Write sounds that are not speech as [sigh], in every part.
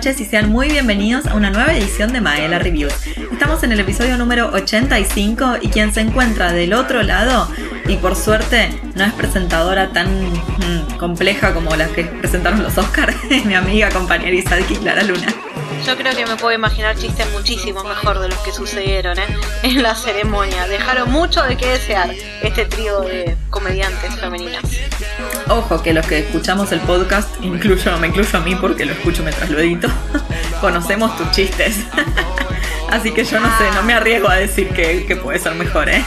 y sean muy bienvenidos a una nueva edición de Maela Reviews. Estamos en el episodio número 85 y quien se encuentra del otro lado, y por suerte no es presentadora tan mm, compleja como las que presentaron los Oscars, [laughs] mi amiga, compañera y Clara Luna. Yo creo que me puedo imaginar chistes muchísimo mejor de los que sucedieron ¿eh? [laughs] en la ceremonia. Dejaron mucho de qué desear este trío de comediantes femeninas. Ojo que los que escuchamos el podcast, incluyo, me incluyo a mí porque lo escucho mientras lo edito, [laughs] conocemos tus chistes. [laughs] Así que yo no sé, no me arriesgo a decir que, que puede ser mejor, ¿eh?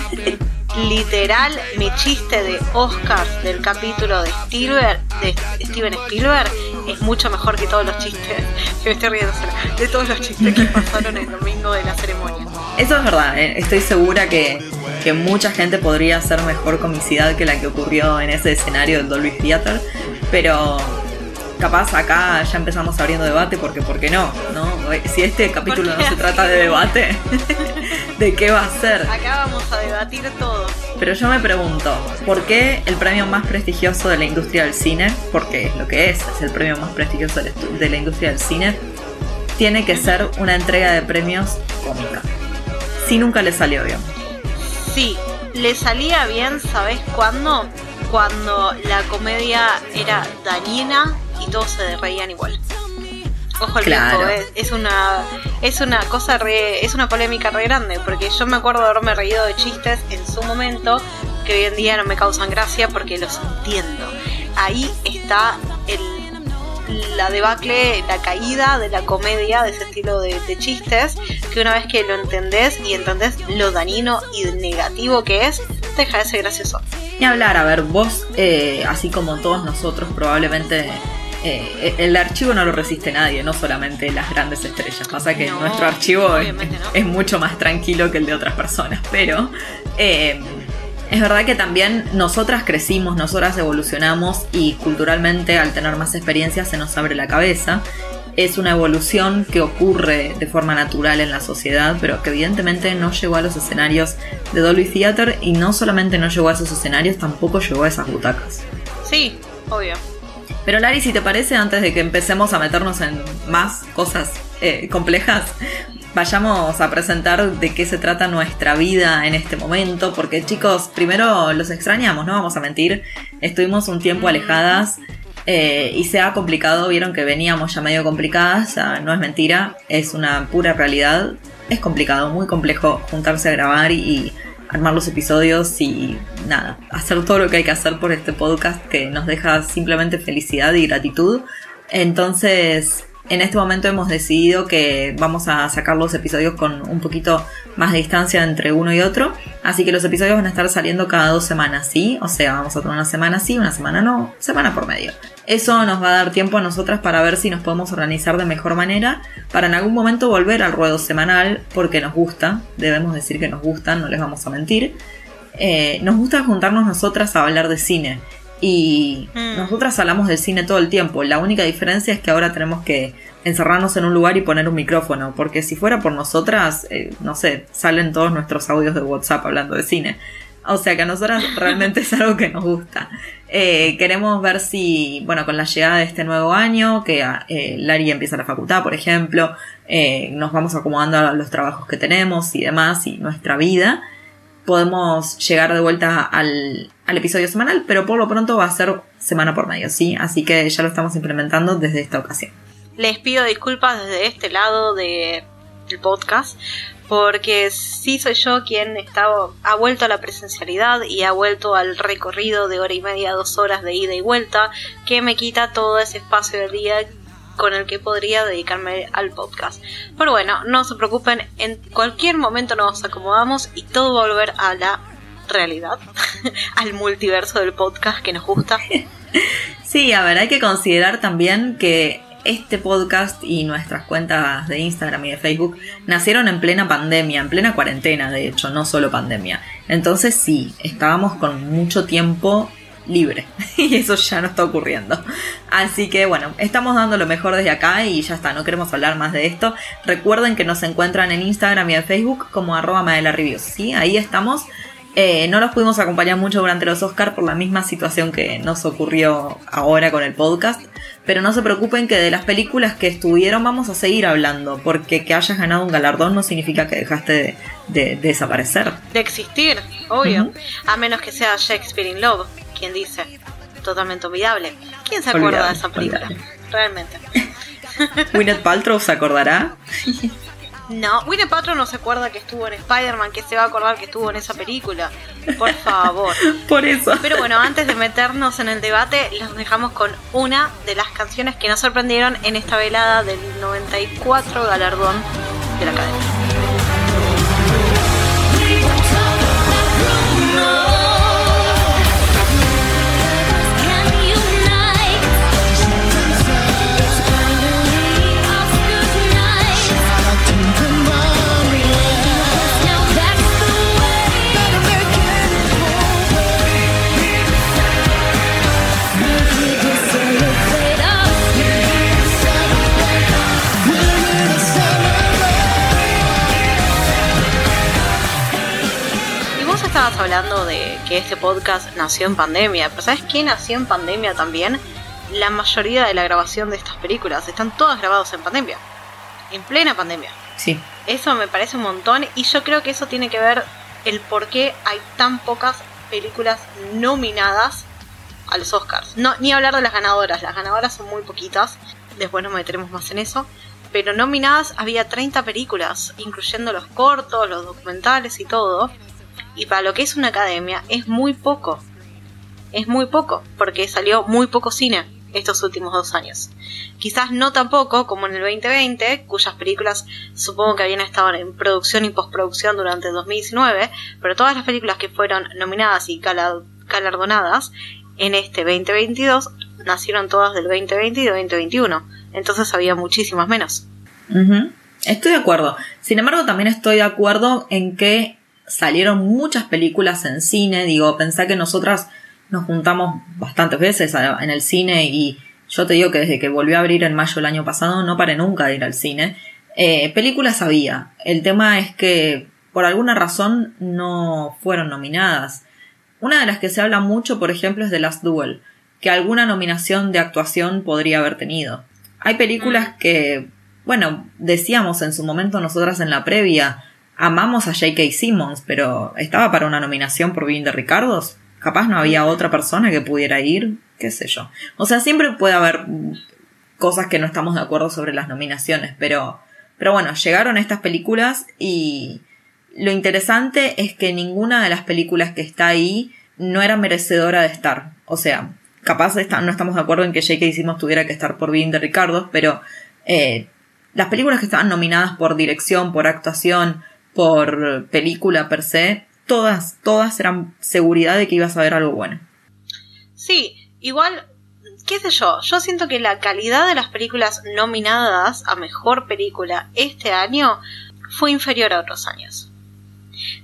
literal mi chiste de Oscar del capítulo de Spielberg, de Steven Spielberg, es mucho mejor que todos los chistes, que me estoy riendo de todos los chistes que pasaron el domingo de la ceremonia. Eso es verdad, eh, estoy segura que, que mucha gente podría hacer mejor comicidad que la que ocurrió en ese escenario del Dolby Theater, pero capaz acá ya empezamos abriendo debate porque ¿por qué no? ¿no? Si este capítulo no se trata de debate, [laughs] ¿de qué va a ser? Acá vamos a debatir todo. Pero yo me pregunto, ¿por qué el premio más prestigioso de la industria del cine, porque es lo que es, es el premio más prestigioso de la industria del cine, tiene que ser una entrega de premios cómica? Si nunca le salió bien. Sí, le salía bien, ¿sabes cuándo? Cuando la comedia era dañina y todos se reían igual. Ojo al claro. es, es, una es una cosa re, es una polémica re grande, porque yo me acuerdo de haberme reído de chistes en su momento que hoy en día no me causan gracia porque los entiendo. Ahí está el la debacle, la caída de la comedia, de ese estilo de, de, chistes, que una vez que lo entendés y entendés lo dañino y negativo que es, deja de ser gracioso. Ni hablar, a ver, vos, eh, así como todos nosotros, probablemente eh, el archivo no lo resiste nadie, no solamente las grandes estrellas. Pasa que nuestro archivo es, mucho más tranquilo que el de otras personas, pero eh, es verdad que también nosotras crecimos, nosotras evolucionamos y culturalmente al tener más experiencia se nos abre la cabeza. Es una evolución que ocurre de forma natural en la sociedad, pero que evidentemente no llegó a los escenarios de Dolby Theater y no solamente no llegó a esos escenarios, tampoco llegó a esas butacas. Sí, obvio. Pero Lari, si te parece, antes de que empecemos a meternos en más cosas eh, complejas, vayamos a presentar de qué se trata nuestra vida en este momento, porque chicos, primero los extrañamos, no vamos a mentir, estuvimos un tiempo alejadas eh, y se ha complicado, vieron que veníamos ya medio complicadas, no es mentira, es una pura realidad, es complicado, muy complejo juntarse a grabar y armar los episodios y nada, hacer todo lo que hay que hacer por este podcast que nos deja simplemente felicidad y gratitud. Entonces, en este momento hemos decidido que vamos a sacar los episodios con un poquito más de distancia entre uno y otro. Así que los episodios van a estar saliendo cada dos semanas, ¿sí? O sea, vamos a tener una semana sí, una semana no, semana por medio. Eso nos va a dar tiempo a nosotras para ver si nos podemos organizar de mejor manera para en algún momento volver al ruedo semanal porque nos gusta, debemos decir que nos gusta, no les vamos a mentir. Eh, nos gusta juntarnos nosotras a hablar de cine y mm. nosotras hablamos de cine todo el tiempo. La única diferencia es que ahora tenemos que encerrarnos en un lugar y poner un micrófono, porque si fuera por nosotras, eh, no sé, salen todos nuestros audios de WhatsApp hablando de cine. O sea que a nosotras [laughs] realmente es algo que nos gusta. Eh, queremos ver si, bueno, con la llegada de este nuevo año, que eh, Lari empieza la facultad, por ejemplo, eh, nos vamos acomodando a los trabajos que tenemos y demás, y nuestra vida, podemos llegar de vuelta al, al episodio semanal, pero por lo pronto va a ser semana por medio, ¿sí? Así que ya lo estamos implementando desde esta ocasión. Les pido disculpas desde este lado de, del podcast porque sí soy yo quien está, ha vuelto a la presencialidad y ha vuelto al recorrido de hora y media, dos horas de ida y vuelta, que me quita todo ese espacio del día con el que podría dedicarme al podcast. Pero bueno, no se preocupen, en cualquier momento nos acomodamos y todo va a volver a la realidad, [laughs] al multiverso del podcast que nos gusta. [laughs] Sí, a ver, hay que considerar también que este podcast y nuestras cuentas de Instagram y de Facebook nacieron en plena pandemia, en plena cuarentena, de hecho, no solo pandemia. Entonces sí, estábamos con mucho tiempo libre [laughs] y eso ya no está ocurriendo. Así que bueno, estamos dando lo mejor desde acá y ya está, no queremos hablar más de esto. Recuerden que nos encuentran en Instagram y en Facebook como arroba Reviews, ¿sí? Ahí estamos. Eh, no los pudimos acompañar mucho durante los Oscars por la misma situación que nos ocurrió ahora con el podcast, pero no se preocupen que de las películas que estuvieron vamos a seguir hablando, porque que hayas ganado un galardón no significa que dejaste de, desaparecer. De existir, obvio. A menos que sea Shakespeare in Love, quien dice, totalmente olvidable. ¿Quién se acuerda de esa película? Realmente. [laughs] [laughs] Gwyneth Paltrow se acordará. No, Winnie Paltrow no se acuerda que estuvo en Spider-Man, que se va a acordar que estuvo en esa película. Por favor. [laughs] Por eso. Pero bueno, antes de meternos en el debate, los dejamos con una de las canciones que nos sorprendieron en esta velada del 94 galardón de la Academia. Hablando de que este podcast nació en pandemia, pero ¿sabes qué nació en pandemia también? La mayoría de la grabación de estas películas están todas grabadas en pandemia. En plena pandemia. Sí. Eso me parece un montón y yo creo que eso tiene que ver el por qué hay tan pocas películas nominadas a los Oscars. No, ni hablar de las ganadoras, las ganadoras son muy poquitas, después nos meteremos más en eso. Pero nominadas había 30 películas, incluyendo los cortos, los documentales y todo y para lo que es una academia es muy poco. Es muy poco, porque salió muy poco cine estos últimos dos años. Quizás no tampoco como en el 2020, cuyas películas supongo que habían estado en producción y postproducción durante el 2019, pero todas las películas que fueron nominadas y galardonadas en este 2022 nacieron todas del 2020 y del 2021. Entonces había muchísimas menos. Estoy de acuerdo. Sin embargo, también estoy de acuerdo en que salieron muchas películas en cine. Digo, pensé que nosotras nos juntamos bastantes veces en el cine y yo te digo que desde que volvió a abrir en mayo del año pasado no paré nunca de ir al cine. Eh, películas había. El tema es que por alguna razón no fueron nominadas. Una de las que se habla mucho, por ejemplo, es de Last Duel, que alguna nominación de actuación podría haber tenido. Hay películas mm. que, bueno, decíamos en su momento nosotras en la previa, amamos a J.K. Simmons, pero estaba para una nominación por Bien de Ricardos. Capaz no había otra persona que pudiera ir, qué sé yo. O sea, siempre puede haber cosas que no estamos de acuerdo sobre las nominaciones, pero, pero bueno, llegaron estas películas y lo interesante es que ninguna de las películas que está ahí no era merecedora de estar. O sea, capaz no estamos de acuerdo en que J.K. Simmons tuviera que estar por Bien de Ricardos, pero eh, las películas que estaban nominadas por dirección, por actuación, por película per se, todas, todas eran seguridad de que ibas a ver algo bueno. Sí, igual, qué sé yo, yo siento que la calidad de las películas nominadas a mejor película este año fue inferior a otros años.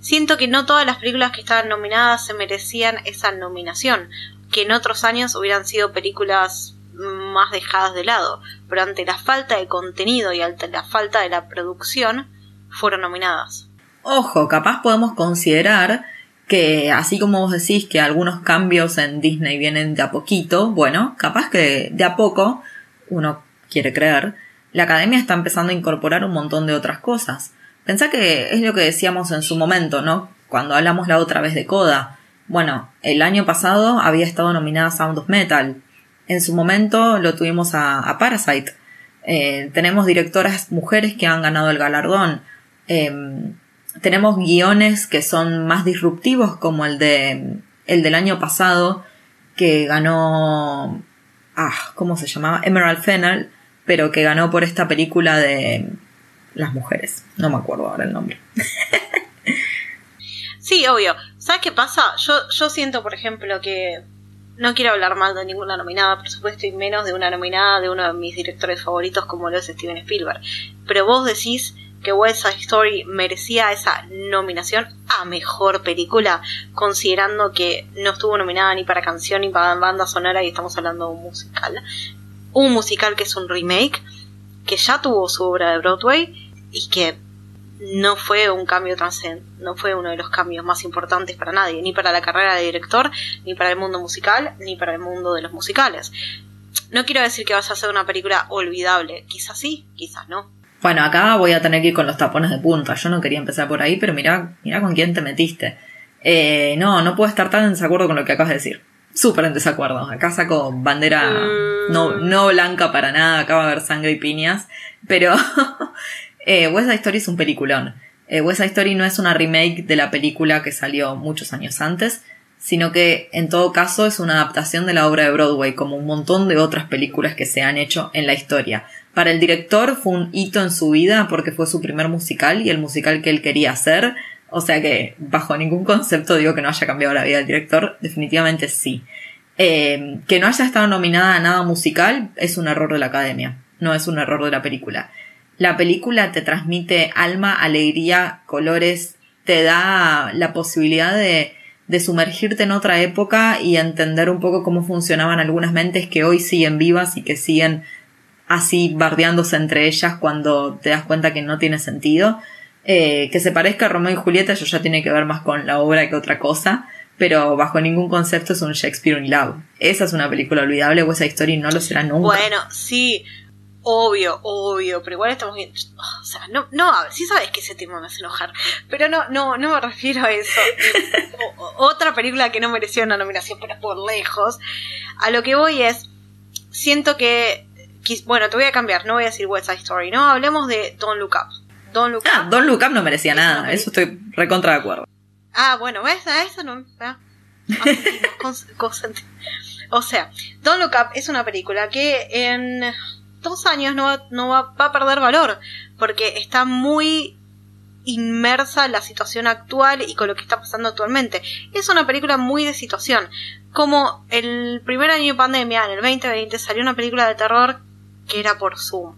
Siento que no todas las películas que estaban nominadas se merecían esa nominación, que en otros años hubieran sido películas más dejadas de lado, pero ante la falta de contenido y ante la falta de la producción, fueron nominadas. Ojo, capaz podemos considerar que así como vos decís que algunos cambios en Disney vienen de a poquito, bueno, capaz que de a poco, uno quiere creer, la academia está empezando a incorporar un montón de otras cosas. Pensá que es lo que decíamos en su momento, ¿no? Cuando hablamos la otra vez de Coda. Bueno, el año pasado había estado nominada Sound of Metal. En su momento lo tuvimos a, Parasite. Eh, tenemos directoras mujeres que han ganado el galardón. Em, tenemos guiones que son más disruptivos, como el de el del año pasado, que ganó. Ah, ¿cómo se llamaba? Emerald Fennel, pero que ganó por esta película de las mujeres. No me acuerdo ahora el nombre. [laughs] sí, obvio. ¿Sabes qué pasa? Yo, yo siento, por ejemplo, que no quiero hablar mal de ninguna nominada, por supuesto, y menos de una nominada de uno de mis directores favoritos como lo es Steven Spielberg. Pero vos decís que West Side Story merecía esa nominación a mejor película, considerando que no estuvo nominada ni para canción ni para banda sonora y estamos hablando de un musical. Un musical que es un remake, que ya tuvo su obra de Broadway y que no fue un cambio transcendente, no fue uno de los cambios más importantes para nadie, ni para la carrera de director, ni para el mundo musical, ni para el mundo de los musicales. no quiero decir que vaya a ser una película olvidable. Quizás sí, quizás no. Bueno, acá voy a tener que ir con los tapones de punta. Yo no quería empezar por ahí, pero mira, mira con quién te metiste. Eh, no, no puedo estar tan en desacuerdo con lo que acabas de decir. Súper en desacuerdo. Acá saco bandera mm. no, no blanca para nada. Acá va a haber sangre y piñas. Pero [laughs] eh, West Side Story es un peliculón. Eh, West Side Story no es una remake de la película que salió muchos años antes, sino que en todo caso es una adaptación de la obra de Broadway, como un montón de otras películas que se han hecho en la historia. Para el director fue un hito en su vida porque fue su primer musical y el musical que él quería hacer. O sea que bajo ningún concepto digo que no haya cambiado la vida del director, definitivamente sí. Eh, que no haya estado nominada a nada musical es un error de la academia, no es un error de la película. La película te transmite alma, alegría, colores, te da la posibilidad de, de sumergirte en otra época y entender un poco cómo funcionaban algunas mentes que hoy siguen vivas y que siguen así bardeándose entre ellas cuando te das cuenta que no tiene sentido. Eh, que se parezca a Romeo y Julieta, eso ya tiene que ver más con la obra que otra cosa, pero bajo ningún concepto es un Shakespeare in Love. Esa es una película olvidable o esa historia no lo será nunca. Bueno, sí, obvio, obvio, pero igual estamos bien. O sea, no, no, a ver, sí sabes que ese tema me hace enojar, pero no, no, no me refiero a eso. [laughs] otra película que no mereció una nominación, pero por lejos. A lo que voy es, siento que bueno, te voy a cambiar, no voy a decir West Side Story, no, hablemos de Don't Look Up. Don't Look ah, Up. Don't Look Up no merecía nada, eso estoy recontra de acuerdo. Ah, bueno, ¿ves? A eso no. Ah, [laughs] o sea, Don't Look Up es una película que en dos años no, va, no va, va, a perder valor, porque está muy inmersa en la situación actual y con lo que está pasando actualmente. Es una película muy de situación. Como el primer año de pandemia, en el 2020, salió una película de terror que era por Zoom.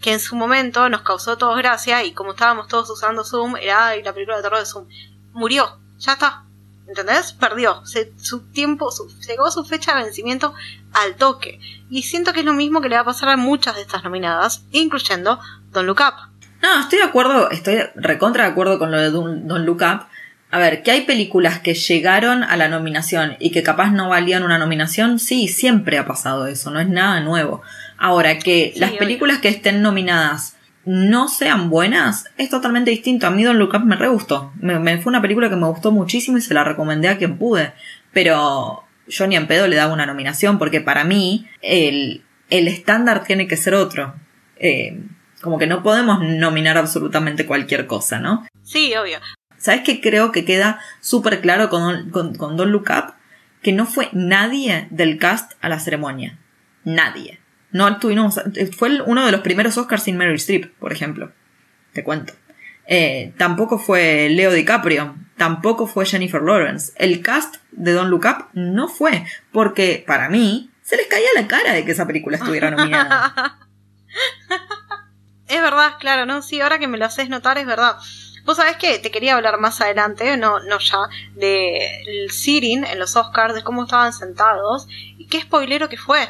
Que en su momento nos causó todos gracia y como estábamos todos usando Zoom, era la película de terror de Zoom. Murió, ya está. ¿Entendés? Perdió. su tiempo, llegó su fecha de vencimiento al toque. Y siento que es lo mismo que le va a pasar a muchas de estas nominadas, incluyendo Don't Look Up. No, estoy de acuerdo, estoy recontra de acuerdo con lo de Don't Look Up. A ver, que hay películas que llegaron a la nominación y que capaz no valían una nominación, sí, siempre ha pasado eso, no es nada nuevo. Ahora, que las películas que estén nominadas no sean buenas, es totalmente distinto. A mí Don Look Up me re gustó. Me, fue una película que me gustó muchísimo y se la recomendé a quien pude. Pero yo ni en pedo le daba una nominación porque para mí el, el estándar tiene que ser otro. Eh, como que no podemos nominar absolutamente cualquier cosa, ¿no? Sí, obvio. ¿Sabes qué creo que queda súper claro con, con, con Don't Look Up? Que no fue nadie del cast a la ceremonia. Nadie. No tuvimos. Fue uno de los primeros Oscars sin Meryl Streep, por ejemplo. Te cuento. Eh, tampoco fue Leo DiCaprio. Tampoco fue Jennifer Lawrence. El cast de Don't Look Up no fue. Porque, para mí, se les caía la cara de que esa película estuviera nominada. [laughs] es verdad, claro, ¿no? Sí, ahora que me lo haces notar, es verdad. Vos sabés que te quería hablar más adelante, no, no ya, del sitting en los Oscars, de cómo estaban sentados y qué spoilero que fue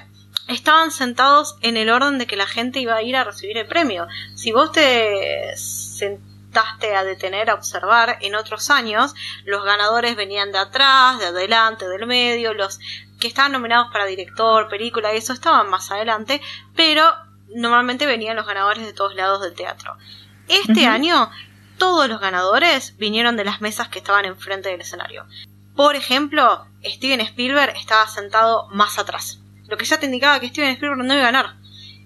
estaban sentados en el orden de que la gente iba a ir a recibir el premio. Si vos te sentaste a detener, a observar en otros años, los ganadores venían de atrás, de adelante, del medio, los que estaban nominados para director, película y eso estaban más adelante, pero normalmente venían los ganadores de todos lados del teatro. Este año, todos los ganadores vinieron de las mesas que estaban enfrente del escenario. Por ejemplo, Steven Spielberg estaba sentado más atrás lo que ya te indicaba que Steven Spielberg no iba a ganar.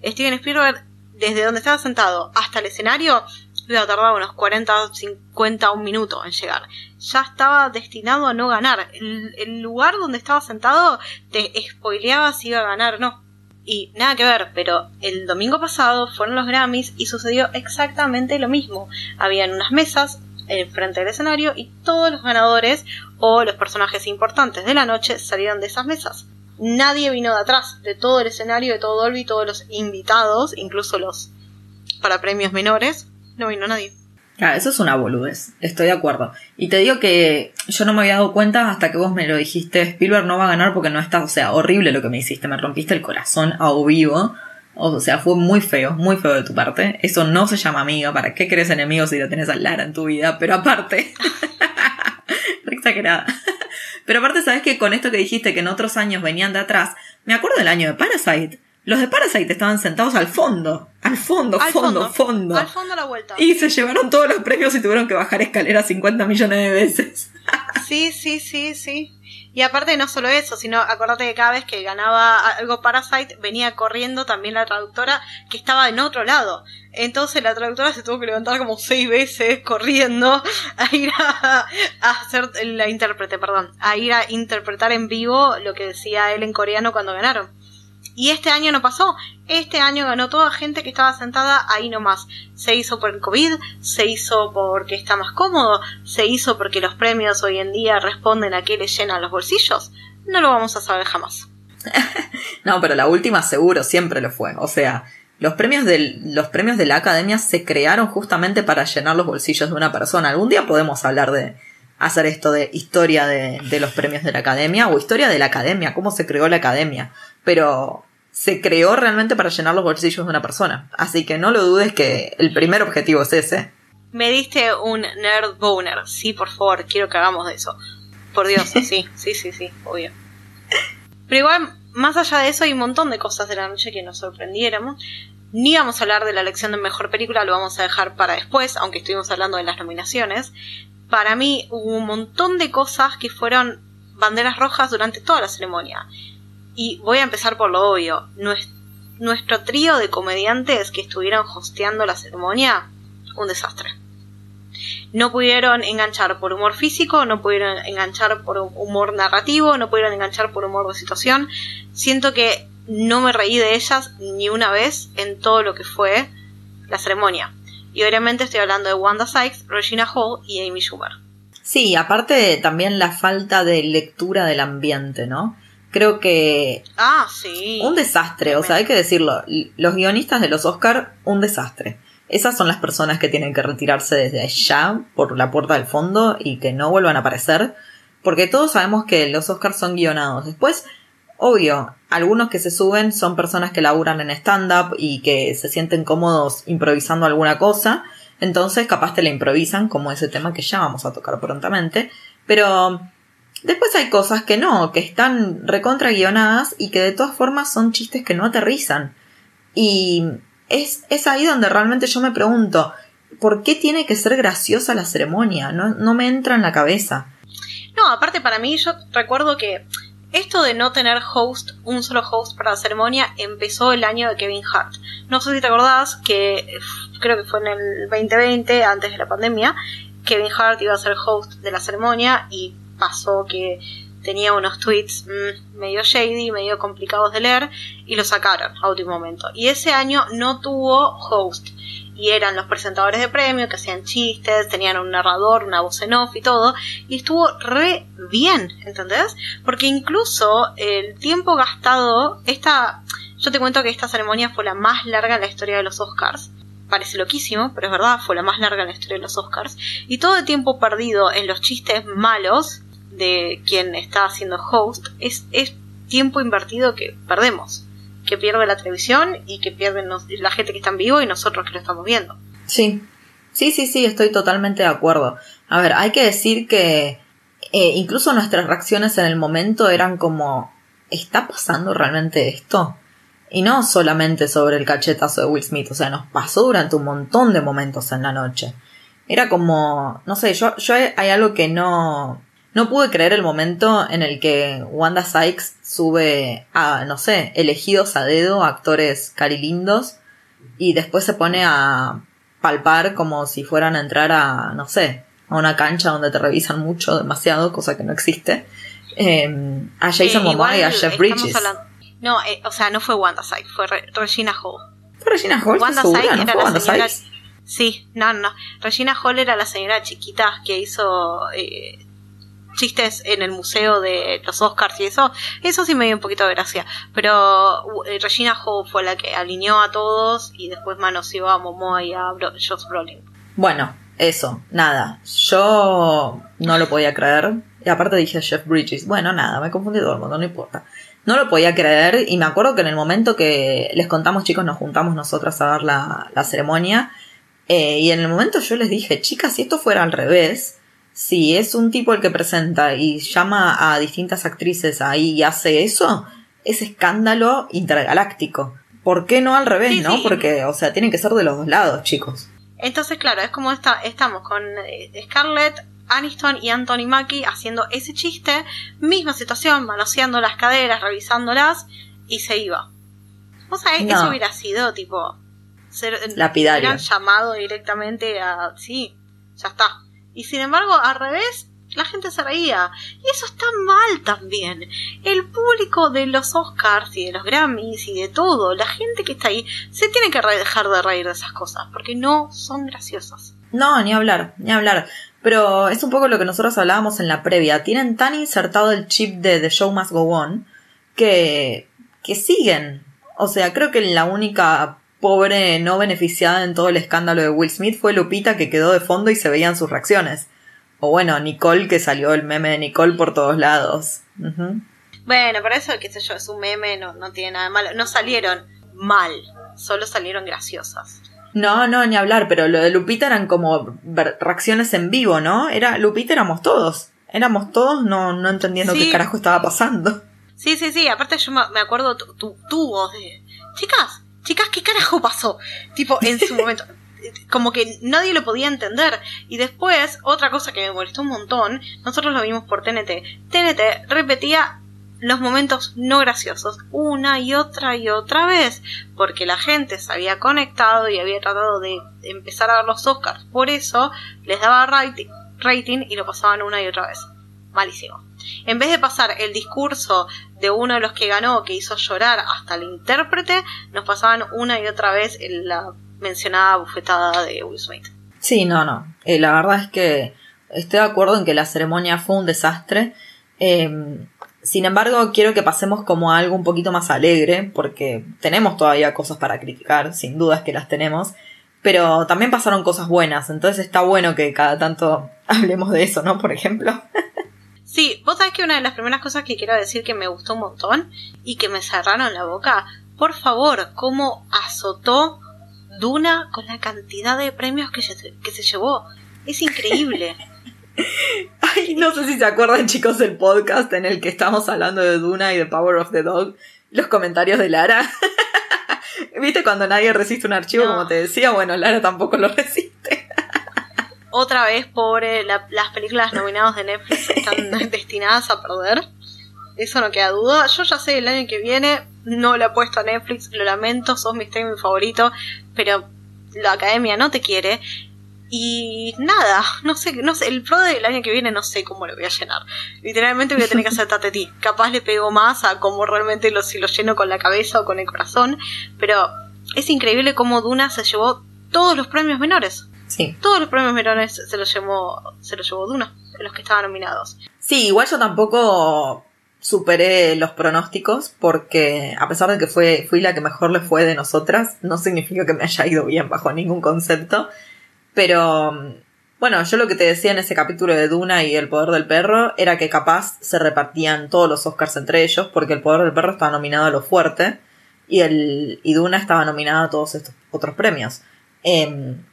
Steven Spielberg, desde donde estaba sentado hasta el escenario, iba a tardar unos 40, 50, un minuto en llegar. Ya estaba destinado a no ganar. El, lugar donde estaba sentado te spoileaba si iba a ganar o no. Y nada que ver, pero el domingo pasado fueron los Grammys y sucedió exactamente lo mismo. Habían unas mesas frente del escenario y todos los ganadores o los personajes importantes de la noche salieron de esas mesas nadie vino de atrás, de todo el escenario, de todo Dolby, todos los invitados, incluso los para premios menores, no vino nadie. Claro, eso es una boludez, estoy de acuerdo. Y te digo que yo no me había dado cuenta hasta que vos me lo dijiste, Spielberg no va a ganar porque no está, o sea, horrible lo que me hiciste, me rompiste el corazón a vivo. O sea, fue muy feo, muy feo de tu parte. Eso no se llama amiga. ¿Para qué querés enemigos si lo tenés a Lara en tu vida? Pero aparte, [laughs] exagerada. Pero aparte, ¿sabes que Con esto que dijiste que en otros años venían de atrás, me acuerdo del año de Parasite. Los de Parasite estaban sentados al fondo. Al fondo, fondo, fondo, Al fondo a la vuelta. Y se llevaron todos los premios y tuvieron que bajar escaleras 50 millones de veces. [laughs] sí, sí, sí, sí. Y aparte no solo eso, sino acordate que cada vez que ganaba algo Parasite venía corriendo también la traductora que estaba en otro lado. Entonces la traductora se tuvo que levantar como seis veces corriendo a ir a, a hacer la intérprete, perdón, a ir a interpretar en vivo lo que decía él en coreano cuando ganaron. Y este año no pasó. Este año ganó toda gente que estaba sentada ahí nomás. Se hizo por el COVID, se hizo porque está más cómodo, se hizo porque los premios hoy en día responden a que les llenan los bolsillos. No lo vamos a saber jamás. [laughs] no, pero la última seguro siempre lo fue. O sea, los premios, del, los premios de la academia se crearon justamente para llenar los bolsillos de una persona. Algún día podemos hablar de hacer esto de historia de, de los premios de la academia o historia de la academia, cómo se creó la academia. Pero se creó realmente para llenar los bolsillos de una persona. Así que no lo dudes que el primer objetivo es ese. Me diste un nerd boner. Sí, por favor, quiero que hagamos de eso. Por Dios, [laughs] sí, sí, sí, sí, obvio. Pero igual, más allá de eso, hay un montón de cosas de la noche que nos sorprendiéramos. Ni vamos a hablar de la elección de mejor película, lo vamos a dejar para después, aunque estuvimos hablando de las nominaciones. Para mí hubo un montón de cosas que fueron banderas rojas durante toda la ceremonia. Y voy a empezar por lo obvio. Nuestro trío de comediantes que estuvieron hosteando la ceremonia, un desastre. No pudieron enganchar por humor físico, no pudieron enganchar por humor narrativo, no pudieron enganchar por humor de situación. Siento que no me reí de ellas ni una vez en todo lo que fue la ceremonia. Y obviamente estoy hablando de Wanda Sykes, Regina Hall y Amy Schumer. Sí, aparte también la falta de lectura del ambiente, ¿no? creo que... Ah, sí. Un desastre, o sea, hay que decirlo. Los guionistas de los Oscar, un desastre. Esas son las personas que tienen que retirarse desde allá, por la puerta del fondo, y que no vuelvan a aparecer. Porque todos sabemos que los Oscars son guionados. Después, obvio, algunos que se suben son personas que laburan en stand-up y que se sienten cómodos improvisando alguna cosa. Entonces, capaz te la improvisan, como ese tema que ya vamos a tocar prontamente. Pero Después hay cosas que no, que están recontra guionadas y que de todas formas son chistes que no aterrizan. Y es, es ahí donde realmente yo me pregunto, ¿por qué tiene que ser graciosa la ceremonia? No, no me entra en la cabeza. No, aparte para mí yo recuerdo que esto de no tener host, un solo host para la ceremonia, empezó el año de Kevin Hart. No sé si te acordás que creo que fue en el 2020, antes de la pandemia, Kevin Hart iba a ser host de la ceremonia y pasó que tenía unos tweets mm, medio shady, medio complicados de leer, y lo sacaron a último momento. Y ese año no tuvo host. Y eran los presentadores de premio que hacían chistes, tenían un narrador, una voz en off y todo. Y estuvo re bien, ¿entendés? Porque incluso el tiempo gastado, esta, yo te cuento que esta ceremonia fue la más larga en la historia de los Oscars parece loquísimo, pero es verdad, fue la más larga en la historia de los Oscars. Y todo el tiempo perdido en los chistes malos de quien está haciendo host es, es tiempo invertido que perdemos, que pierde la televisión y que pierden la gente que está en vivo y nosotros que lo estamos viendo. Sí, sí, sí, sí, estoy totalmente de acuerdo. A ver, hay que decir que eh, incluso nuestras reacciones en el momento eran como, ¿está pasando realmente esto? Y no solamente sobre el cachetazo de Will Smith, o sea, nos pasó durante un montón de momentos en la noche. Era como, no sé, yo, yo hay algo que no, no pude creer el momento en el que Wanda Sykes sube a, no sé, elegidos a dedo, actores carilindos, y después se pone a palpar como si fueran a entrar a, no sé, a una cancha donde te revisan mucho, demasiado, cosa que no existe. Em, a Jason eh, Momoa y a Jeff Bridges. No, eh, o sea, no fue Wanda Sykes, fue Regina Hall. ¿Fue Regina Hall? Wanda Sykes era la señora. Sí, no, no. Regina Hall era la señora chiquita que hizo eh, chistes en el museo de los Oscars y eso, eso sí me dio un poquito de gracia. Pero eh, Regina Hall fue la que alineó a todos y después manoseó a Momoa y a Josh Brolin. Bueno, eso, nada. Yo no lo podía creer. Y aparte dije Jeff Bridges. Bueno, nada, me confundí todo el mundo, no importa. No lo podía creer y me acuerdo que en el momento que les contamos chicos nos juntamos nosotras a ver la, ceremonia eh, y en el momento yo les dije, chicas, si esto fuera al revés, si es un tipo el que presenta y llama a distintas actrices ahí y hace eso, es escándalo intergaláctico. ¿Por qué no al revés, no? Porque, o sea, tienen que ser de los dos lados, chicos. Entonces, claro, es como está, estamos con eh, Scarlett, Aniston y Anthony Mackie haciendo ese chiste, misma situación, manoseando las caderas, revisándolas, y se iba. O sea, eso hubiera sido tipo. Ser, Lapidario. Hubieran llamado directamente a. Sí, ya está. Y sin embargo, al revés, la gente se reía. Y eso está mal también. El público de los Oscars y de los Grammys y de todo, la gente que está ahí, se tiene que dejar de reír de esas cosas, porque no son graciosas. No, ni hablar, ni hablar. Pero es un poco lo que nosotros hablábamos en la previa. Tienen tan insertado el chip de The Show Must Go On que, que siguen. O sea, creo que la única pobre no beneficiada en todo el escándalo de Will Smith fue Lupita que quedó de fondo y se veían sus reacciones. O bueno, Nicole que salió el meme de Nicole por todos lados. Bueno, pero eso, qué sé yo, es un meme, no, no tiene nada de malo. No salieron mal, solo salieron graciosas. No, no, ni hablar, pero lo de Lupita eran como reacciones en vivo, ¿no? Era Lupita éramos todos. Éramos todos no, no entendiendo qué carajo estaba pasando. Sí, sí, sí. Aparte yo me acuerdo tu, tu, voz de... Chicas, chicas, ¿qué carajo pasó? Tipo, en su [laughs] momento. Como que nadie lo podía entender. Y después, otra cosa que me molestó un montón, nosotros lo vimos por TNT. TNT repetía los momentos no graciosos una y otra y otra vez, porque la gente se había conectado y había tratado de empezar a ver los Oscars. Por eso les daba rating, y lo pasaban una y otra vez. Malísimo. En vez de pasar el discurso de uno de los que ganó, que hizo llorar hasta el intérprete, nos pasaban una y otra vez la mencionada bufetada de Will Smith. Sí, no, no. Eh, la verdad es que estoy de acuerdo en que la ceremonia fue un desastre. Eh, sin embargo, quiero que pasemos como a algo un poquito más alegre, porque tenemos todavía cosas para criticar, sin dudas que las tenemos, pero también pasaron cosas buenas, entonces está bueno que cada tanto [laughs] hablemos de eso, ¿no? Por ejemplo. [laughs] Sí, vos sabés que una de las primeras cosas que quiero decir que me gustó un montón y que me cerraron la boca, por favor, cómo azotó Duna con la cantidad de premios que que se llevó. Es increíble. [laughs] Ay, no sé si se acuerdan, chicos, del podcast en el que estamos hablando de Duna y de Power of the Dog. Los comentarios de Lara. [laughs] ¿Viste cuando nadie resiste un archivo, como te decía? Bueno, Lara tampoco lo [laughs] resiste. Otra vez, pobre, las películas nominadas de Netflix están [laughs] destinadas a perder. Eso no queda duda. Yo ya sé, el año que viene no le he puesto a Netflix, lo lamento, sos mi streaming favorito, pero la academia no te quiere. Y nada, no sé, no sé, el pro del año que viene no sé cómo lo voy a llenar. Literalmente voy a tener que hacer [laughs] tatetí. Capaz le pego más a cómo realmente lo, si lo lleno con la cabeza o con el corazón. Pero es increíble cómo Duna se llevó todos los premios menores. Sí. Todos los premios menores se los llevó, se los llevó Duna, los que estaban nominados. Sí, igual yo tampoco superé los pronósticos porque a pesar de que fue, fui la que mejor le fue de nosotras, no significa que me haya ido bien bajo ningún concepto. Pero bueno, yo lo que te decía en ese capítulo de Duna y El Poder del Perro era que capaz se repartían todos los Oscars entre ellos, porque El Poder del Perro estaba nominado a lo fuerte y, el, y Duna estaba nominado a todos estos otros premios. Em,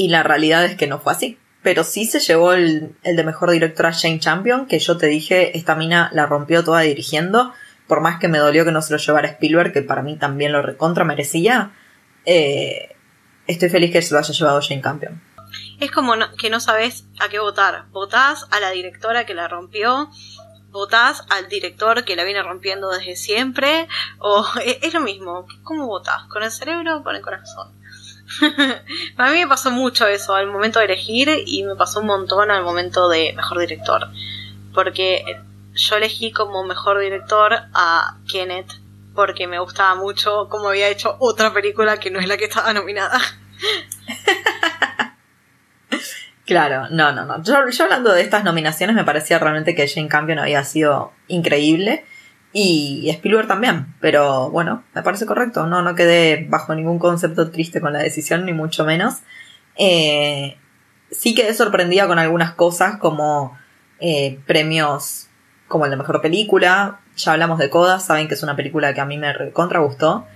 y la realidad es que no fue así. Pero sí se llevó el, el de mejor directora Jane Champion, que yo te dije, esta mina la rompió toda dirigiendo, por más que me dolió que no se lo llevara Spielberg, que para mí también lo recontra merecía. Eh, estoy feliz que se lo haya llevado Jane Campion es como que no sabes a qué votar. Votás a la directora que la rompió, votás al director que la viene rompiendo desde siempre, o es, lo mismo. ¿Cómo votás? ¿Con el cerebro o con el corazón? [laughs] a mí me pasó mucho eso al momento de elegir y me pasó un montón al momento de mejor director. Porque yo elegí como mejor director a Kenneth porque me gustaba mucho cómo había hecho otra película que no es la que estaba nominada. [laughs] Claro, no, no, no. Yo, hablando de estas nominaciones me parecía realmente que Jane Campion había sido increíble y Spielberg también, pero bueno, me parece correcto, no, no quedé bajo ningún concepto triste con la decisión, ni mucho menos. Eh, sí quedé sorprendida con algunas cosas como eh, premios como el de mejor película, ya hablamos de Coda, saben que es una película que a mí me contra gustó,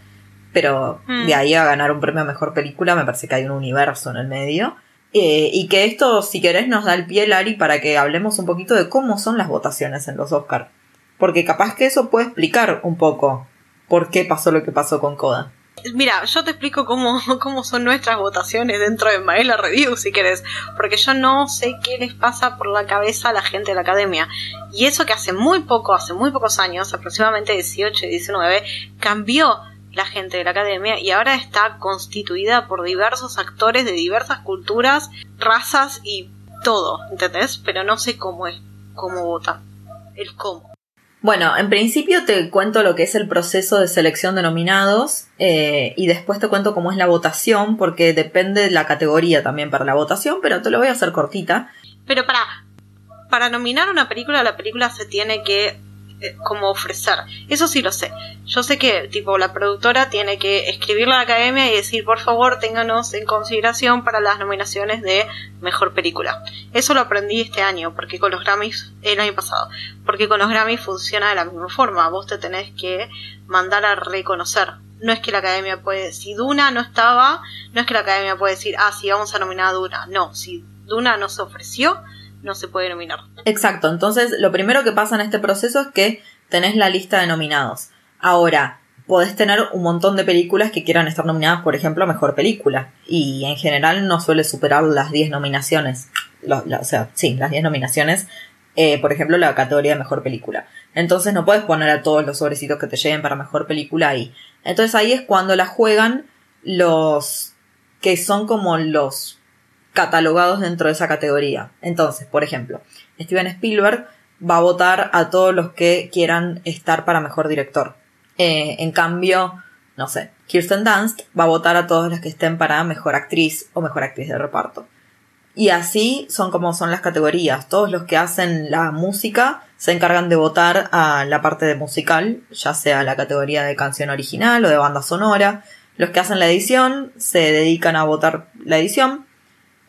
pero mm. de ahí a ganar un premio a mejor película me parece que hay un universo en el medio. Eh, y que esto, si querés, nos da el pie, Lari, para que hablemos un poquito de cómo son las votaciones en los Oscars. Porque capaz que eso puede explicar un poco por qué pasó lo que pasó con Coda. Mira, yo te explico cómo, [laughs] cómo son nuestras votaciones dentro de Maela Review, si querés, porque yo no sé qué les pasa por la cabeza a la gente de la academia. Y eso que hace muy poco, hace muy pocos años, aproximadamente 18 y 19, cambió la gente de la academia y ahora está constituida por diversos actores de diversas culturas, razas y todo, ¿entendés? Pero no sé cómo es, cómo votan, el cómo. Bueno, en principio te cuento lo que es el proceso de selección de nominados eh, y después te cuento cómo es la votación porque depende de la categoría también para la votación, pero te lo voy a hacer cortita. Pero para, para nominar una película, la película se tiene que como ofrecer. Eso sí lo sé. Yo sé que tipo la productora tiene que escribirle a la academia y decir, por favor, ténganos en consideración para las nominaciones de mejor película. Eso lo aprendí este año, porque con los Grammys, el año pasado, porque con los Grammys funciona de la misma forma. Vos te tenés que mandar a reconocer. No es que la academia puede, si Duna no estaba, no es que la academia puede decir, ah, sí, vamos a nominar a Duna. No, si Duna no se ofreció, no se puede nominar. Exacto, entonces lo primero que pasa en este proceso es que tenés la lista de nominados. Ahora, podés tener un montón de películas que quieran estar nominadas, por ejemplo, a Mejor Película. Y en general no suele superar las 10 nominaciones. o sea, sí, las 10 nominaciones. Eh, por ejemplo, la categoría de Mejor Película. Entonces no puedes poner a todos los sobrecitos que te lleguen para Mejor Película ahí. Entonces ahí es cuando la juegan los que son como los catalogados dentro de esa categoría. Entonces, por ejemplo, Steven Spielberg va a votar a todos los que quieran estar para mejor director. Eh, en cambio, no sé, Kirsten Dunst va a votar a todos los que estén para mejor actriz o mejor actriz de reparto. Y así son como son las categorías. Todos los que hacen la música se encargan de votar a la parte de musical, ya sea la categoría de canción original o de banda sonora. Los que hacen la edición se dedican a votar la edición.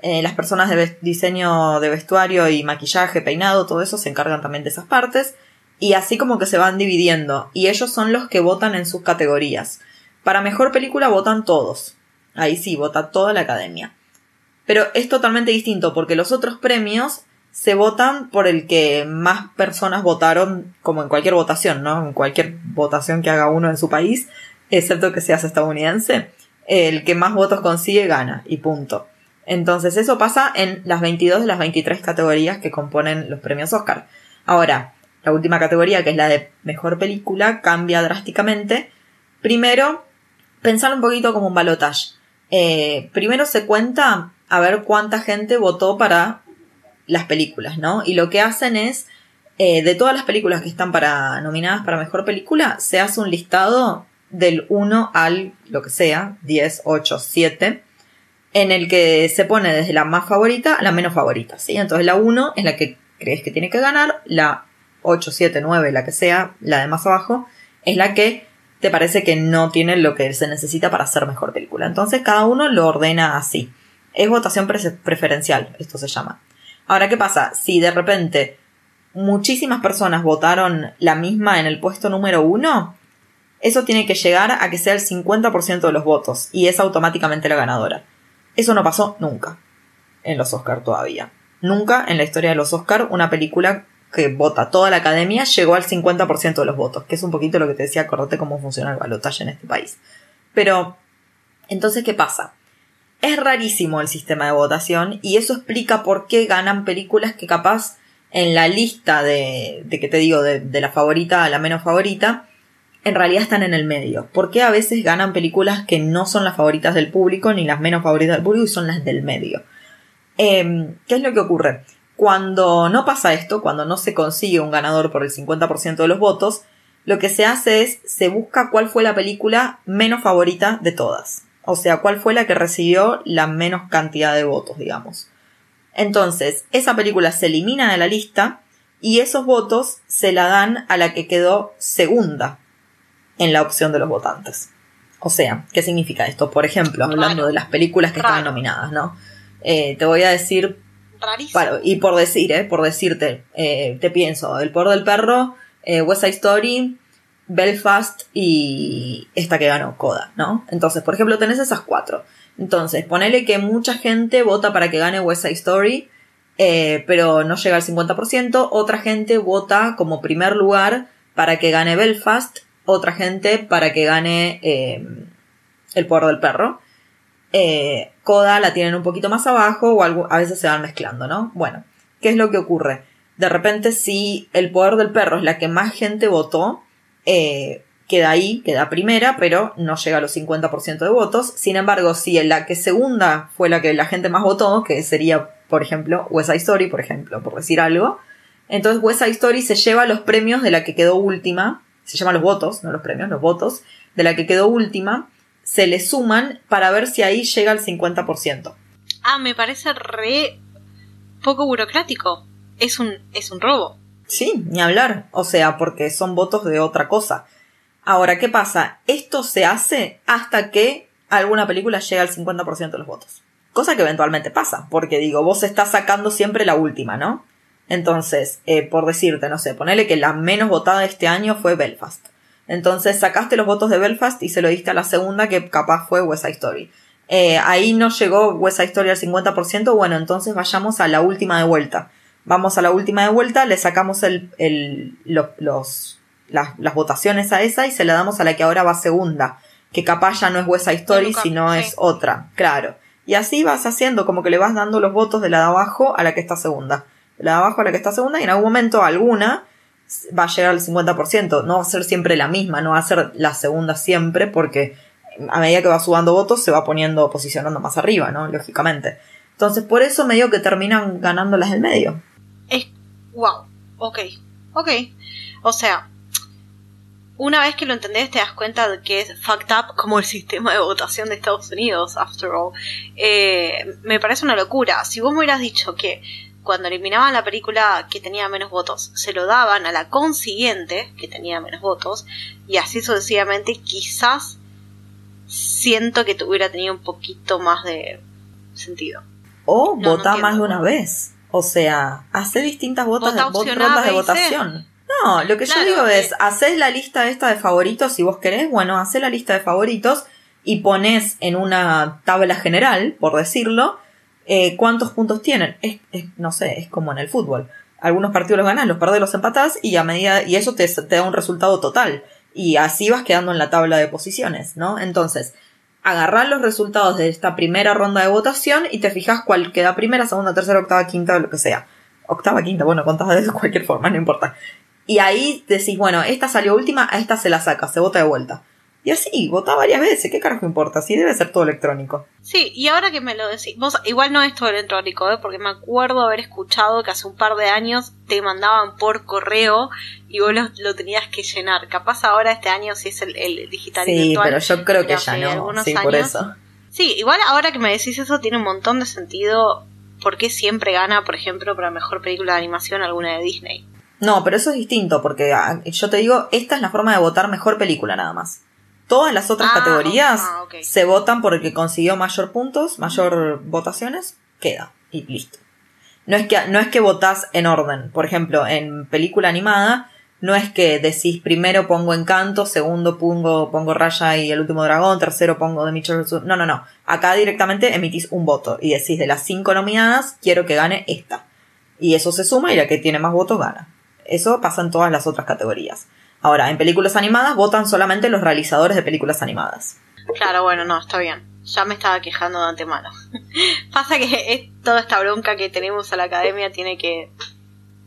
Eh, las personas de diseño de vestuario y maquillaje, peinado, todo eso se encargan también de esas partes. Y así como que se van dividiendo. Y ellos son los que votan en sus categorías. Para mejor película votan todos. Ahí sí, vota toda la academia. Pero es totalmente distinto porque los otros premios se votan por el que más personas votaron, como en cualquier votación, ¿no? En cualquier votación que haga uno en su país, excepto que seas estadounidense, el que más votos consigue gana y punto. Entonces eso pasa en las 22 de las 23 categorías que componen los premios Oscar. Ahora, la última categoría, que es la de mejor película, cambia drásticamente. Primero, pensar un poquito como un balotage. Eh, primero se cuenta a ver cuánta gente votó para las películas, ¿no? Y lo que hacen es, eh, de todas las películas que están para, nominadas para mejor película, se hace un listado del 1 al lo que sea, 10, 8, 7, en el que se pone desde la más favorita a la menos favorita, ¿sí? Entonces la 1 es la que crees que tiene que ganar, la 8, 7, 9, la que sea, la de más abajo, es la que te parece que no tiene lo que se necesita para hacer mejor película. Entonces cada uno lo ordena así. Es votación preferencial, esto se llama. Ahora, ¿qué pasa? Si de repente muchísimas personas votaron la misma en el puesto número 1, eso tiene que llegar a que sea el 50% de los votos y es automáticamente la ganadora. Eso no pasó nunca en los Oscar todavía. Nunca en la historia de los Oscar una película que vota toda la academia llegó al 50% de los votos, que es un poquito lo que te decía, acordate cómo funciona el balotaje en este país. Pero, entonces, ¿qué pasa? Es rarísimo el sistema de votación y eso explica por qué ganan películas que capaz en la lista de, de que te digo, de, de la favorita a la menos favorita, en realidad están en el medio. Porque a veces ganan películas que no son las favoritas del público ni las menos favoritas del público y son las del medio? Em, ¿Qué es lo que ocurre? Cuando no pasa esto, cuando no se consigue un ganador por el 50% de los votos, lo que se hace es se busca cuál fue la película menos favorita de todas. O sea, cuál fue la que recibió la menos cantidad de votos, digamos. Entonces, esa película se elimina de la lista y esos votos se la dan a la que quedó segunda en la opción de los votantes. O sea, ¿qué significa esto? Por ejemplo, hablando de las películas que están nominadas, ¿no? Eh, te voy a decir. y por decir, ¿eh? Por decirte, eh, te pienso, El poder del perro, eh, West Side Story, Belfast y esta que ganó Coda, ¿no? Entonces, por ejemplo, tenés esas cuatro. Entonces, ponele que mucha gente vota para que gane West Side Story, eh, pero no llega al 50%. Otra gente vota como primer lugar para que gane Belfast. Otra gente para que gane eh, El Poder del Perro. Eh, Coda la tienen un poquito más abajo o a veces se van mezclando, ¿no? Bueno, ¿qué es lo que ocurre? De repente, si El Poder del Perro es la que más gente votó, queda ahí, queda primera, pero no llega a los 50% de votos. Sin embargo, si en la que segunda fue la que la gente más votó, que sería, por ejemplo, West Side Story, por ejemplo, por decir algo, entonces West Side Story se lleva los premios de la que quedó última, se llaman los votos, no los premios, los votos, de la que quedó última, se le suman para ver si ahí llega al 50%. Ah, me parece re poco burocrático. Es un, es un robo. Sí, ni hablar. O sea, porque son votos de otra cosa. Ahora, ¿qué pasa? Esto se hace hasta que alguna película llega al 50% de los votos. Cosa que eventualmente pasa, porque digo, vos estás sacando siempre la última, ¿no? Entonces, eh, por decirte, no sé, ponele que la menos votada de este año fue Belfast. Entonces sacaste los votos de Belfast y se lo diste a la segunda que capaz fue West Side Story. Eh, ahí no llegó West Side Story al 50%, bueno, entonces vayamos a la última de vuelta. Vamos a la última de vuelta, le sacamos el, el, los, las, votaciones a esa y se la damos a la que ahora va segunda, que capaz ya no es West Side Story, sino es otra, claro. Y así vas haciendo, como que le vas dando los votos de la de abajo a la que está segunda. La de abajo a la que está segunda y en algún momento alguna va a llegar al 50%. No va a ser siempre la misma, no va a ser la segunda siempre porque a medida que va sudando votos se va poniendo, posicionando más arriba, ¿no? Lógicamente. Entonces por eso medio que terminan ganando las del medio. Es... Wow. Ok. Ok. O sea, una vez que lo entendés te das cuenta de que es fucked up como el sistema de votación de Estados Unidos, after all. Eh, me parece una locura. Si vos me hubieras dicho que cuando eliminaban la película que tenía menos votos, se lo daban a la consiguiente que tenía menos votos, y así sucesivamente, quizás siento que hubiera tenido un poquito más de sentido. O vota más de una vez. O sea, hace distintas votas de, rondas de votación. No, lo que yo digo es, haces la lista esta de favoritos si vos querés, bueno, haces la lista de favoritos y pones en una tabla general, por decirlo, eh, cuántos puntos tienen. Es, no sé, es como en el fútbol. Algunos partidos los ganas, los perdés, los empatás y a medida, y eso te, te da un resultado total. Y así vas quedando en la tabla de posiciones, ¿no? Entonces, agarrar los resultados de esta primera ronda de votación y te fijas cuál queda primera, segunda, tercera, octava, quinta, lo que sea. Octava, quinta, bueno, contás de [laughs] cualquier forma, no importa. Y ahí decís, bueno, esta salió última, a esta se la saca, se vota de vuelta. Y así, vota varias veces, ¿qué carajo importa? Sí, debe ser todo electrónico. Sí, y ahora que me lo decís, vos, igual no es todo electrónico, ¿eh? porque me acuerdo haber escuchado que hace un par de años te mandaban por correo y vos lo, tenías que llenar. Capaz ahora este año sí es el, digital. Sí, pero yo creo que ya no, sí, por eso. Sí, igual ahora que me decís eso tiene un montón de sentido. ¿Por qué siempre gana, por ejemplo, para mejor película de animación alguna de Disney? No, pero eso es distinto, porque ah, yo te digo, esta es la forma de votar mejor película nada más. Todas las otras ah, categorías ah, se votan por el que consiguió mayor puntos, mayor votaciones, queda y listo. No es que no es que votás en orden. Por ejemplo, en película animada no es que decís primero pongo Encanto, segundo pongo pongo Raya y el último dragón, tercero pongo The Mitchell No, no, no. Acá directamente emitís un voto y decís de las cinco nominadas quiero que gane esta. Y eso se suma y la que tiene más votos gana. Eso pasa en todas las otras categorías. Ahora, en películas animadas votan solamente los realizadores de películas animadas. Claro, bueno, no, está bien. Ya me estaba quejando de antemano. [laughs] pasa que es toda esta bronca que tenemos a la academia tiene que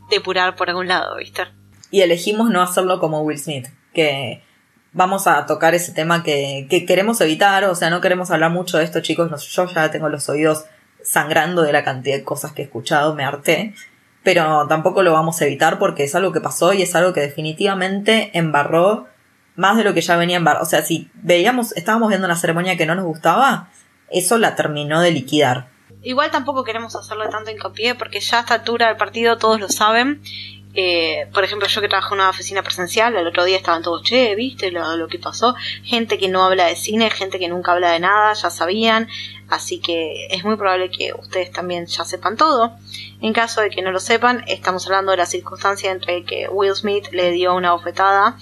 depurar por algún lado, ¿viste? Y elegimos no hacerlo como Will Smith, que vamos a tocar ese tema que, que queremos evitar, o sea, no queremos hablar mucho de esto, chicos, yo ya tengo los oídos sangrando de la cantidad de cosas que he escuchado, me harté pero tampoco lo vamos a evitar porque es algo que pasó y es algo que definitivamente embarró más de lo que ya venía embarrado. O sea, si veíamos, estábamos viendo una ceremonia que no nos gustaba, eso la terminó de liquidar. Igual tampoco queremos hacerle tanto hincapié porque ya a esta altura del partido todos lo saben. Eh, por ejemplo, yo que trabajo en una oficina presencial, el otro día estaban todos, che, ¿viste lo, lo, que pasó? Gente que no habla de cine, gente que nunca habla de nada, ya sabían. Así que es muy probable que ustedes también ya sepan todo. En caso de que no lo sepan, estamos hablando de la circunstancia entre que Will Smith le dio una bofetada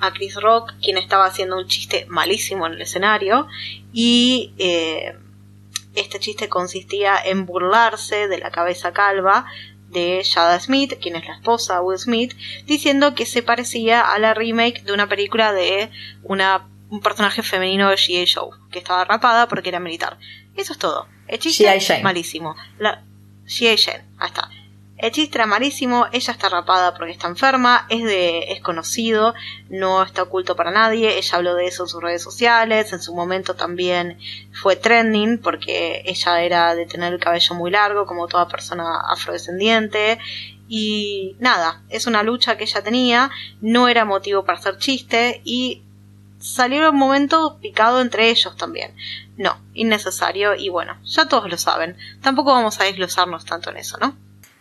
a Chris Rock, quien estaba haciendo un chiste malísimo en el escenario, y eh, este chiste consistía en burlarse de la cabeza calva de Jada Smith, quien es la esposa de Will Smith, diciendo que se parecía a la remake de una película de una, un personaje femenino de G.A. Show, que estaba rapada porque era militar. Eso es todo. El chiste malísimo. La, G.A. Jane, ahí está. El chiste era malísimo, ella está rapada porque está enferma, es de es conocido, no está oculto para nadie, ella habló de eso en sus redes sociales, en su momento también fue trending porque ella era de tener el cabello muy largo como toda persona afrodescendiente y nada, es una lucha que ella tenía, no era motivo para hacer chiste y salió un momento picado entre ellos también. No, innecesario y bueno, ya todos lo saben, tampoco vamos a desglosarnos tanto en eso, ¿no?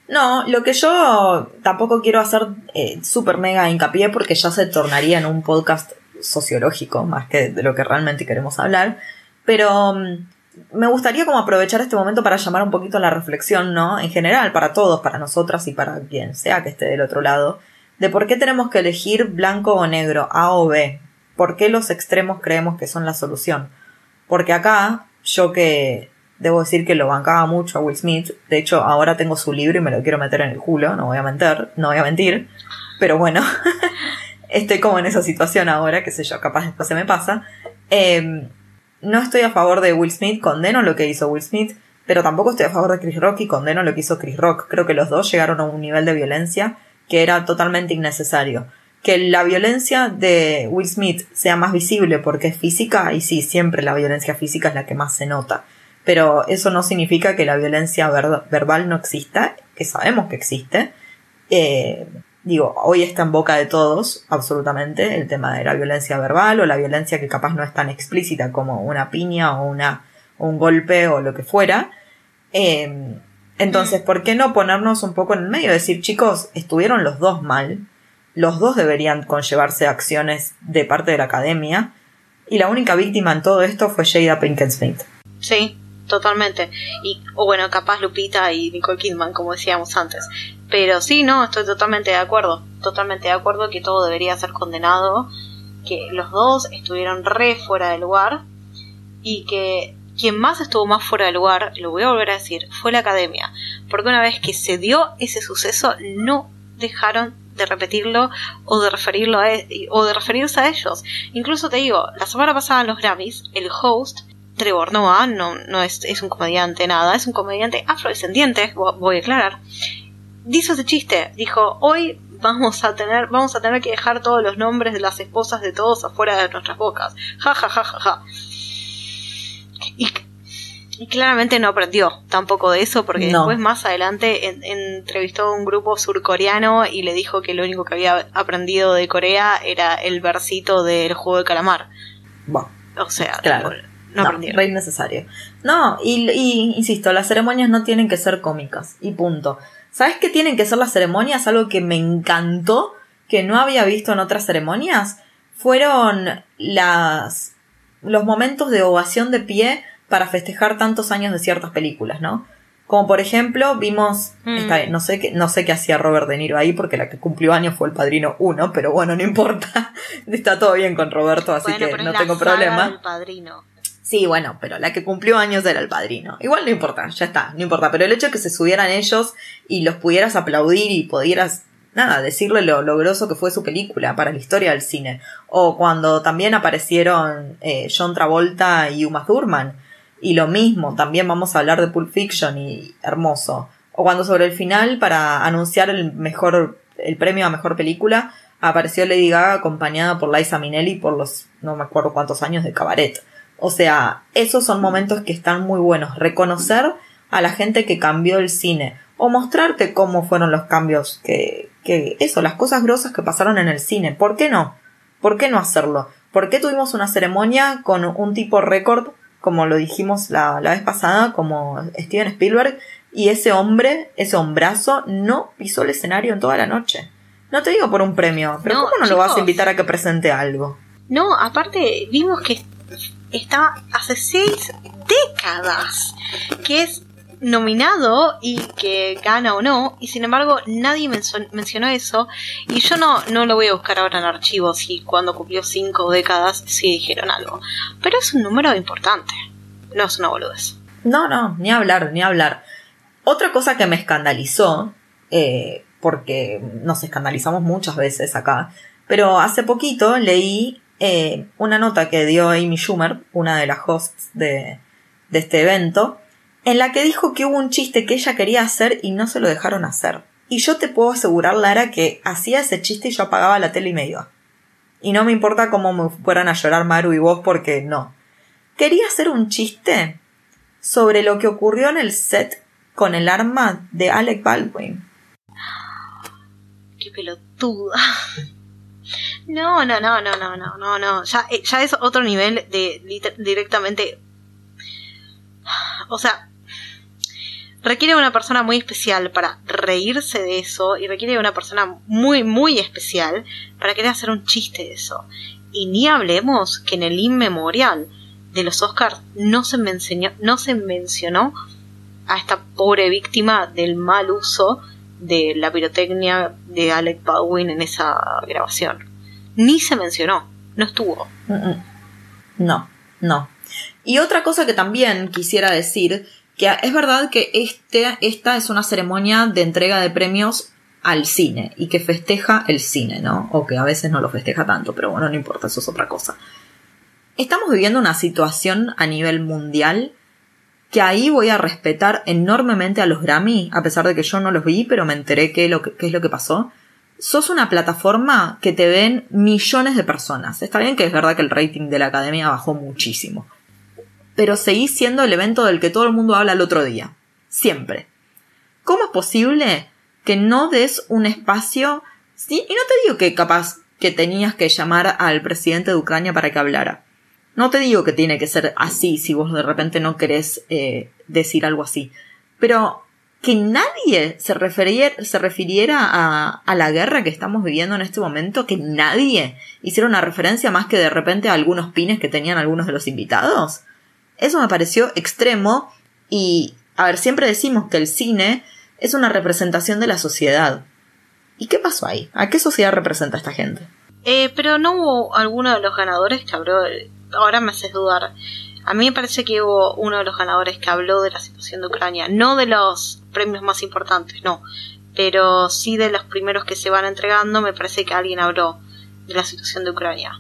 No, lo que yo tampoco quiero hacer eh, súper mega hincapié porque ya se tornaría en un podcast sociológico más que de lo que realmente queremos hablar, pero mm, me gustaría como aprovechar este momento para llamar un poquito a la reflexión, ¿no? En general, para todos, para nosotras y para quien sea que esté del otro lado, de por qué tenemos que elegir blanco o negro, A o B, por qué los extremos creemos que son la solución. Porque acá, yo que Debo decir que lo bancaba mucho a Will Smith. De hecho, ahora tengo su libro y me lo quiero meter en el culo, no voy a mentir, no voy a mentir. Pero bueno, [laughs] estoy como en esa situación ahora, que sé yo, capaz después se me pasa. Em, no estoy a favor de Will Smith, condeno lo que hizo Will Smith, pero tampoco estoy a favor de Chris Rock y condeno lo que hizo Chris Rock. Creo que los dos llegaron a un nivel de violencia que era totalmente innecesario. Que la violencia de Will Smith sea más visible porque es física, y sí, siempre la violencia física es la que más se nota pero eso no significa que la violencia verbal no exista, que sabemos que existe. Eh, digo, hoy está en boca de todos, absolutamente, el tema de la violencia verbal o la violencia que capaz no es tan explícita como una piña o una, un golpe o lo que fuera. Eh, entonces, ¿por qué no ponernos un poco en el medio? Decir, chicos, estuvieron los dos mal, los dos deberían conllevarse acciones de parte de la academia, y la única víctima en todo esto fue Jada Pinkett Smith. Sí, totalmente. Y, o bueno, capaz Lupita y Nicole Kidman, como decíamos antes. Pero sí, no, estoy totalmente de acuerdo. Totalmente de acuerdo que todo debería ser condenado. Que los dos estuvieron re fuera de lugar. Y que quien más estuvo más fuera de lugar, lo voy a volver a decir, fue la academia. Porque una vez que se dio ese suceso, no dejaron de repetirlo o de referirlo a, e, o de referirse a ellos. Incluso te digo, la semana pasada en los Grammys, el host Trevor Noah no, no es, es, un comediante nada, es un comediante afrodescendiente, voy a aclarar. Dice ese chiste, dijo, hoy vamos a tener, vamos a tener que dejar todos los nombres de las esposas de todos afuera de nuestras bocas. Ja ja ja ja ja. Y, claramente no aprendió tampoco de eso, porque después más adelante entrevistó a un grupo surcoreano y le dijo que lo único que había aprendido de Corea era el versito del juego de calamar. O sea, claro no, re innecesario. No, y, insisto, las ceremonias no tienen que ser cómicas. Y punto. ¿Sabes qué tienen que ser las ceremonias? Algo que me encantó, que no había visto en otras ceremonias. Fueron las. los momentos de ovación de pie para festejar tantos años de ciertas películas, ¿no? Como por ejemplo, vimos, mm. no sé qué, no sé qué hacía Robert De Niro ahí, porque la que cumplió años fue el padrino 1, pero bueno, no importa. [laughs] Está todo bien con Roberto, así que no tengo problema. padrino. Sí, bueno, pero la que cumplió años era el padrino. Igual no importa, ya está, no importa. Pero el hecho de que se subieran ellos y los pudieras aplaudir y pudieras, nada, decirle lo, logроso que fue su película para la historia del cine. O cuando también aparecieron eh, John Travolta y Uma Thurman. Y lo mismo, también vamos a hablar de Pulp Fiction y hermoso. O cuando sobre el final, para anunciar el mejor, el premio a mejor película, apareció Lady Gaga acompañada por Liza Minnelli por los, no me acuerdo cuántos años de cabaret. O sea, esos son momentos que están muy buenos. Reconocer a la gente que cambió el cine. O mostrarte cómo fueron los cambios que, que eso, las cosas grosas que pasaron en el cine. ¿Por qué no? ¿Por qué no hacerlo? ¿Por qué tuvimos una ceremonia con un tipo récord, como lo dijimos la, la vez pasada, como Steven Spielberg, y ese hombre, ese hombrazo, no pisó el escenario en toda la noche? No te digo por un premio, pero ¿cómo no lo vas a invitar a que presente algo? No, aparte vimos que está hace seis décadas que es nominado y que gana o no, y sin embargo nadie mencionó eso, y yo no, no lo voy a buscar ahora en archivos y cuando cumplió cinco décadas sí dijeron algo, pero es un número importante, no es una boludez. No, no, ni hablar, ni hablar. Otra cosa que me escandalizó, eh, porque nos escandalizamos muchas veces acá, pero hace poquito leí eh, una nota que dio Amy Schumer, una de las hosts de, de este evento, en la que dijo que hubo un chiste que ella quería hacer y no se lo dejaron hacer. Y yo te puedo asegurar, Lara, que hacía ese chiste y yo apagaba la tele y me iba. Y no me importa cómo me fueran a llorar Maru y vos porque no. Quería hacer un chiste sobre lo que ocurrió en el set con el arma de Alec Baldwin. [gasps] Qué pelotuda. No, no, no, no, no, no, no, no. Ya, eh, ya es otro nivel de directamente. O sea, requiere una persona muy especial para reírse de eso y requiere una persona muy, muy especial para querer hacer un chiste de eso. Y ni hablemos que en el inmemorial de los Oscars no se, mencionó, no se mencionó a esta pobre víctima del mal uso de la pirotecnia de Alec Baldwin en esa grabación. Ni se mencionó, no estuvo. No, no. Y otra cosa que también quisiera decir que es verdad que este, esta es una ceremonia de entrega de premios al cine y que festeja el cine, ¿no? O que a veces no lo festeja tanto, pero bueno, no importa, eso es otra cosa. Estamos viviendo una situación a nivel mundial que ahí voy a respetar enormemente a los Grammy, a pesar de que yo no los vi, pero me enteré qué, qué es lo que pasó. Sos una plataforma que te ven millones de personas. Está bien que es verdad que el rating de la academia bajó muchísimo pero seguís siendo el evento del que todo el mundo habla el otro día. Siempre. ¿Cómo es posible que no des un espacio? ¿sí? Y no te digo que capaz que tenías que llamar al presidente de Ucrania para que hablara. No te digo que tiene que ser así si vos de repente no querés eh, decir algo así. Pero que nadie se, refiriera, se refiriera a, a, la guerra que estamos viviendo en este momento, que nadie hiciera una referencia más que de repente a algunos pines que tenían algunos de los invitados. Eso me pareció extremo y, a ver, siempre decimos que el cine es una representación de la sociedad. ¿Y qué pasó ahí? ¿A qué sociedad representa esta gente? Eh, pero no hubo alguno de los ganadores que. Ahora me haces dudar. A mí me parece que hubo uno de los ganadores que habló de la situación de Ucrania. No de los premios más importantes, no. Pero sí de los primeros que se van entregando, me parece que alguien habló de la situación de Ucrania.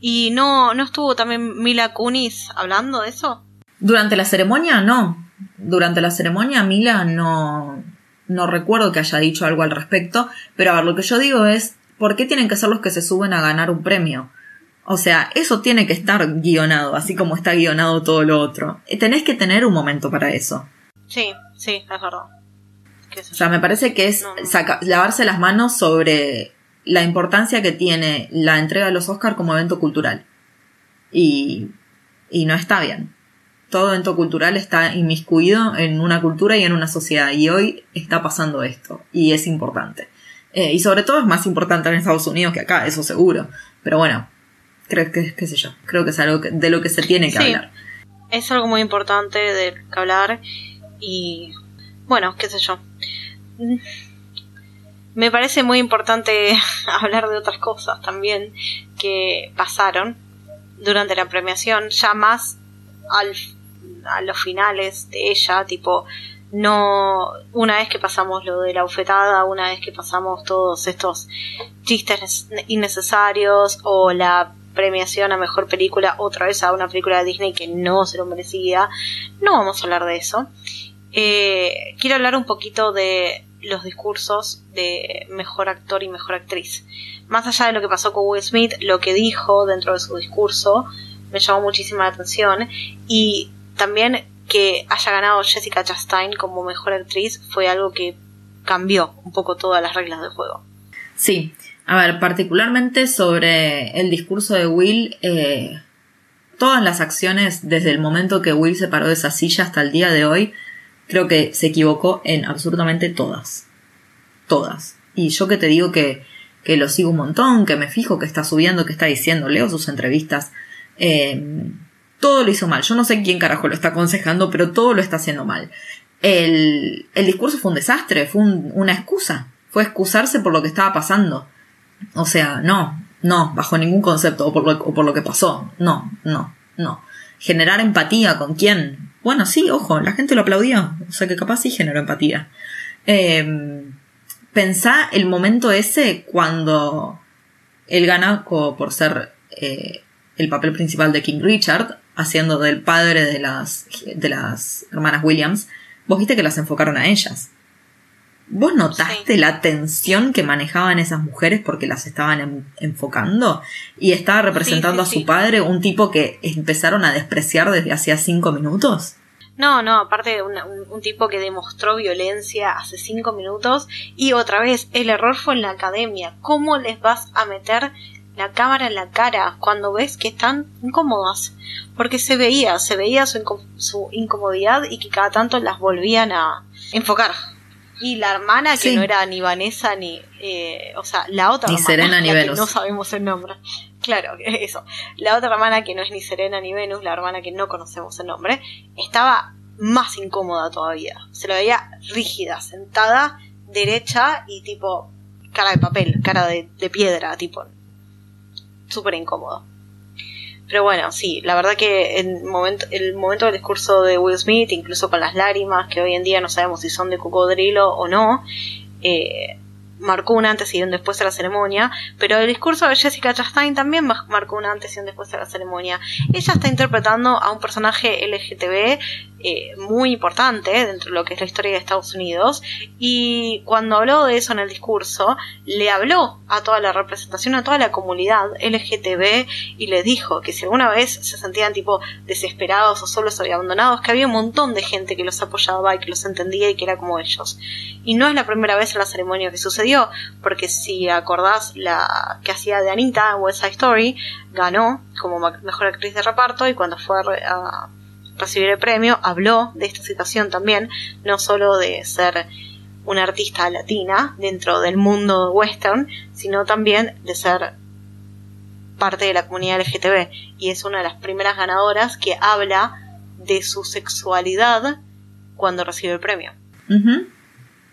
¿Y no, no estuvo también Mila Kunis hablando de eso? Durante la ceremonia, no. Durante la ceremonia, Mila no, no recuerdo que haya dicho algo al respecto. Pero a ver, lo que yo digo es, ¿por qué tienen que ser los que se suben a ganar un premio? O sea, eso tiene que estar guionado, así como está guionado todo lo otro. Tenés que tener un momento para eso. Sí, sí, es verdad. O sea, me parece que es lavarse las manos sobre la importancia que tiene la entrega de los Oscars como evento cultural. Y, y no está bien. Todo evento cultural está inmiscuido en una cultura y en una sociedad. Y hoy está pasando esto. Y es importante. Eh, y sobre todo es más importante en Estados Unidos que acá, eso seguro. Pero bueno, creo que, qué sé yo, creo que es algo de lo que se tiene que hablar. Es algo muy importante de que hablar. Y bueno, qué sé yo me parece muy importante [laughs] hablar de otras cosas también que pasaron durante la premiación, ya más al, a los finales de ella, tipo, no, una vez que pasamos lo de la bufetada, una vez que pasamos todos estos chistes innecesarios o la premiación a mejor película otra vez a una película de Disney que no se lo merecía, no vamos a hablar de eso. Eh, quiero hablar un poquito de los discursos de mejor actor y mejor actriz. Más allá de lo que pasó con Will Smith, lo que dijo dentro de su discurso me llamó muchísima la atención y también que haya ganado Jessica Chastain como mejor actriz fue algo que cambió un poco todas las reglas del juego. Sí, a ver, particularmente sobre el discurso de Will, eh, todas las acciones desde el momento que Will se paró de esa silla hasta el día de hoy creo que se equivocó en absolutamente todas. Todas. Y yo que te digo que, que lo sigo un montón, que me fijo que está subiendo, que está diciendo, leo sus entrevistas. Eh, todo lo hizo mal. Yo no sé quién carajo lo está aconsejando, pero todo lo está haciendo mal. El, el discurso fue un desastre, fue una excusa. Fue excusarse por lo que estaba pasando. O sea, no, no, bajo ningún concepto, o por lo, o por lo que pasó. No, no, no. generar empatía con quién. Bueno, sí, ojo, la gente lo aplaudió, o sea que capaz sí generó empatía. Eh, pensá el momento ese cuando él gana por ser eh, el papel principal de King Richard, haciendo del padre de las, de las hermanas Williams. Vos viste que las enfocaron a ellas. ¿Vos notaste la tensión que manejaban esas mujeres porque las estaban enfocando? Y estaba representando a su padre, un tipo que empezaron a despreciar desde hacía cinco minutos. No, no, aparte de un, tipo que demostró violencia hace cinco minutos y otra vez, el error fue en la academia. ¿Cómo les vas a meter la cámara en la cara cuando ves que están incómodas? Porque se veía, se veía su, su incomodidad y que cada tanto las volvían a enfocar. Y la hermana, que no era ni Vanessa ni. Eh, o sea, la otra ni Serena ni Venus. no sabemos el nombre. Claro, [laughs] eso. La otra hermana, que no es ni Serena ni Venus, la hermana que no conocemos el nombre, estaba más incómoda todavía. Se la veía rígida, sentada, derecha y tipo. cara de papel, cara de, de piedra, tipo. súper incómodo. Pero bueno, sí, la verdad que el momento, el momento del discurso de Will Smith, incluso con las lágrimas, que hoy en día no sabemos si son de cocodrilo o no, eh, marcó un antes y un después de la ceremonia, pero el discurso de Jessica Chastain también marcó un antes y un después de la ceremonia. Ella está interpretando a un personaje LGTB eh, muy importante dentro de lo que es la historia de Estados Unidos y cuando habló de eso en el discurso le habló a toda la representación, a toda la comunidad LGTB y le dijo que si alguna vez se sentían tipo desesperados o solos o abandonados, que había un montón de gente que los apoyaba y que los entendía y que era como ellos. Y no es la primera vez en la ceremonia que sucedió, porque si acordás la que hacía de Anita en West Side Story, ganó como mejor actriz de reparto y cuando fue a recibir el premio, habló de esta situación también, no solo de ser una artista latina dentro del mundo western, sino también de ser parte de la comunidad LGTB. Y es una de las primeras ganadoras que habla de su sexualidad cuando recibe el premio.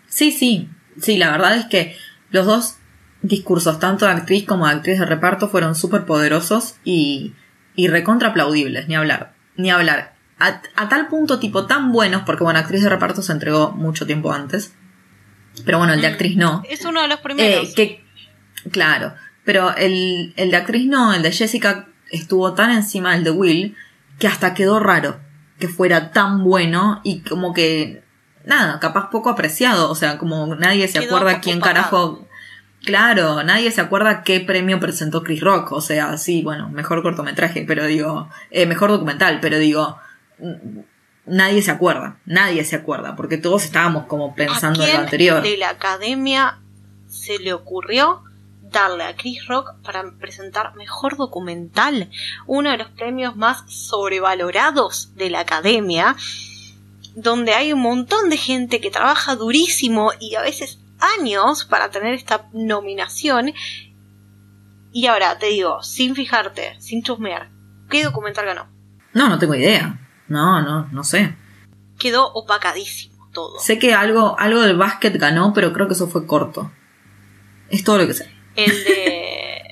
Sí, sí, sí, la verdad es que los dos discursos, tanto de actriz como de actriz de reparto, fueron súper poderosos y, y recontra aplaudibles, ni hablar, ni hablar a, tal punto tipo tan buenos, porque bueno, actriz de reparto se entregó mucho tiempo antes, pero bueno, el de mm, actriz no. Es uno de los primeros. Eh, que, claro, pero el, el de actriz no, el de Jessica estuvo tan encima del de Will que hasta quedó raro que fuera tan bueno y como que nada, capaz poco apreciado, o sea, como nadie se acuerda quién carajo Claro, nadie se acuerda qué premio presentó Chris Rock, o sea, sí, bueno, mejor cortometraje, pero digo, eh, mejor documental, pero digo, nadie se acuerda, nadie se acuerda, porque todos estábamos como pensando en lo anterior. De la academia se le ocurrió darle a Chris Rock para presentar mejor documental, uno de los premios más sobrevalorados de la academia, donde hay un montón de gente que trabaja durísimo y a veces años para tener esta nominación. Y ahora te digo, sin fijarte, sin chusmear, ¿qué documental ganó? No, no tengo idea. No, no, no sé. Quedó opacadísimo todo. Sé que algo, algo del básquet ganó, pero creo que eso fue corto. Es todo lo que sé. El de.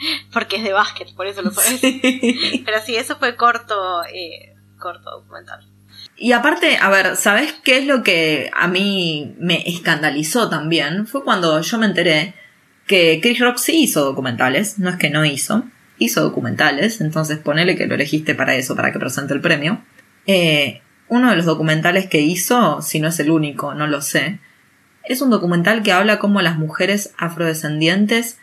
[laughs] Porque es de básquet, por eso lo sabes. [laughs] Pero sí, eso fue corto, eh, corto documental. Y aparte, a ver, ¿sabes qué es lo que a mí me escandalizó también? Fue cuando yo me enteré que Chris Rock sí hizo documentales, no es que no hizo hizo documentales, entonces ponele que lo elegiste para eso, para que presente el premio. Eh, uno de los documentales que hizo, si no es el único, no lo sé, es un documental que habla cómo las mujeres afrodescendientes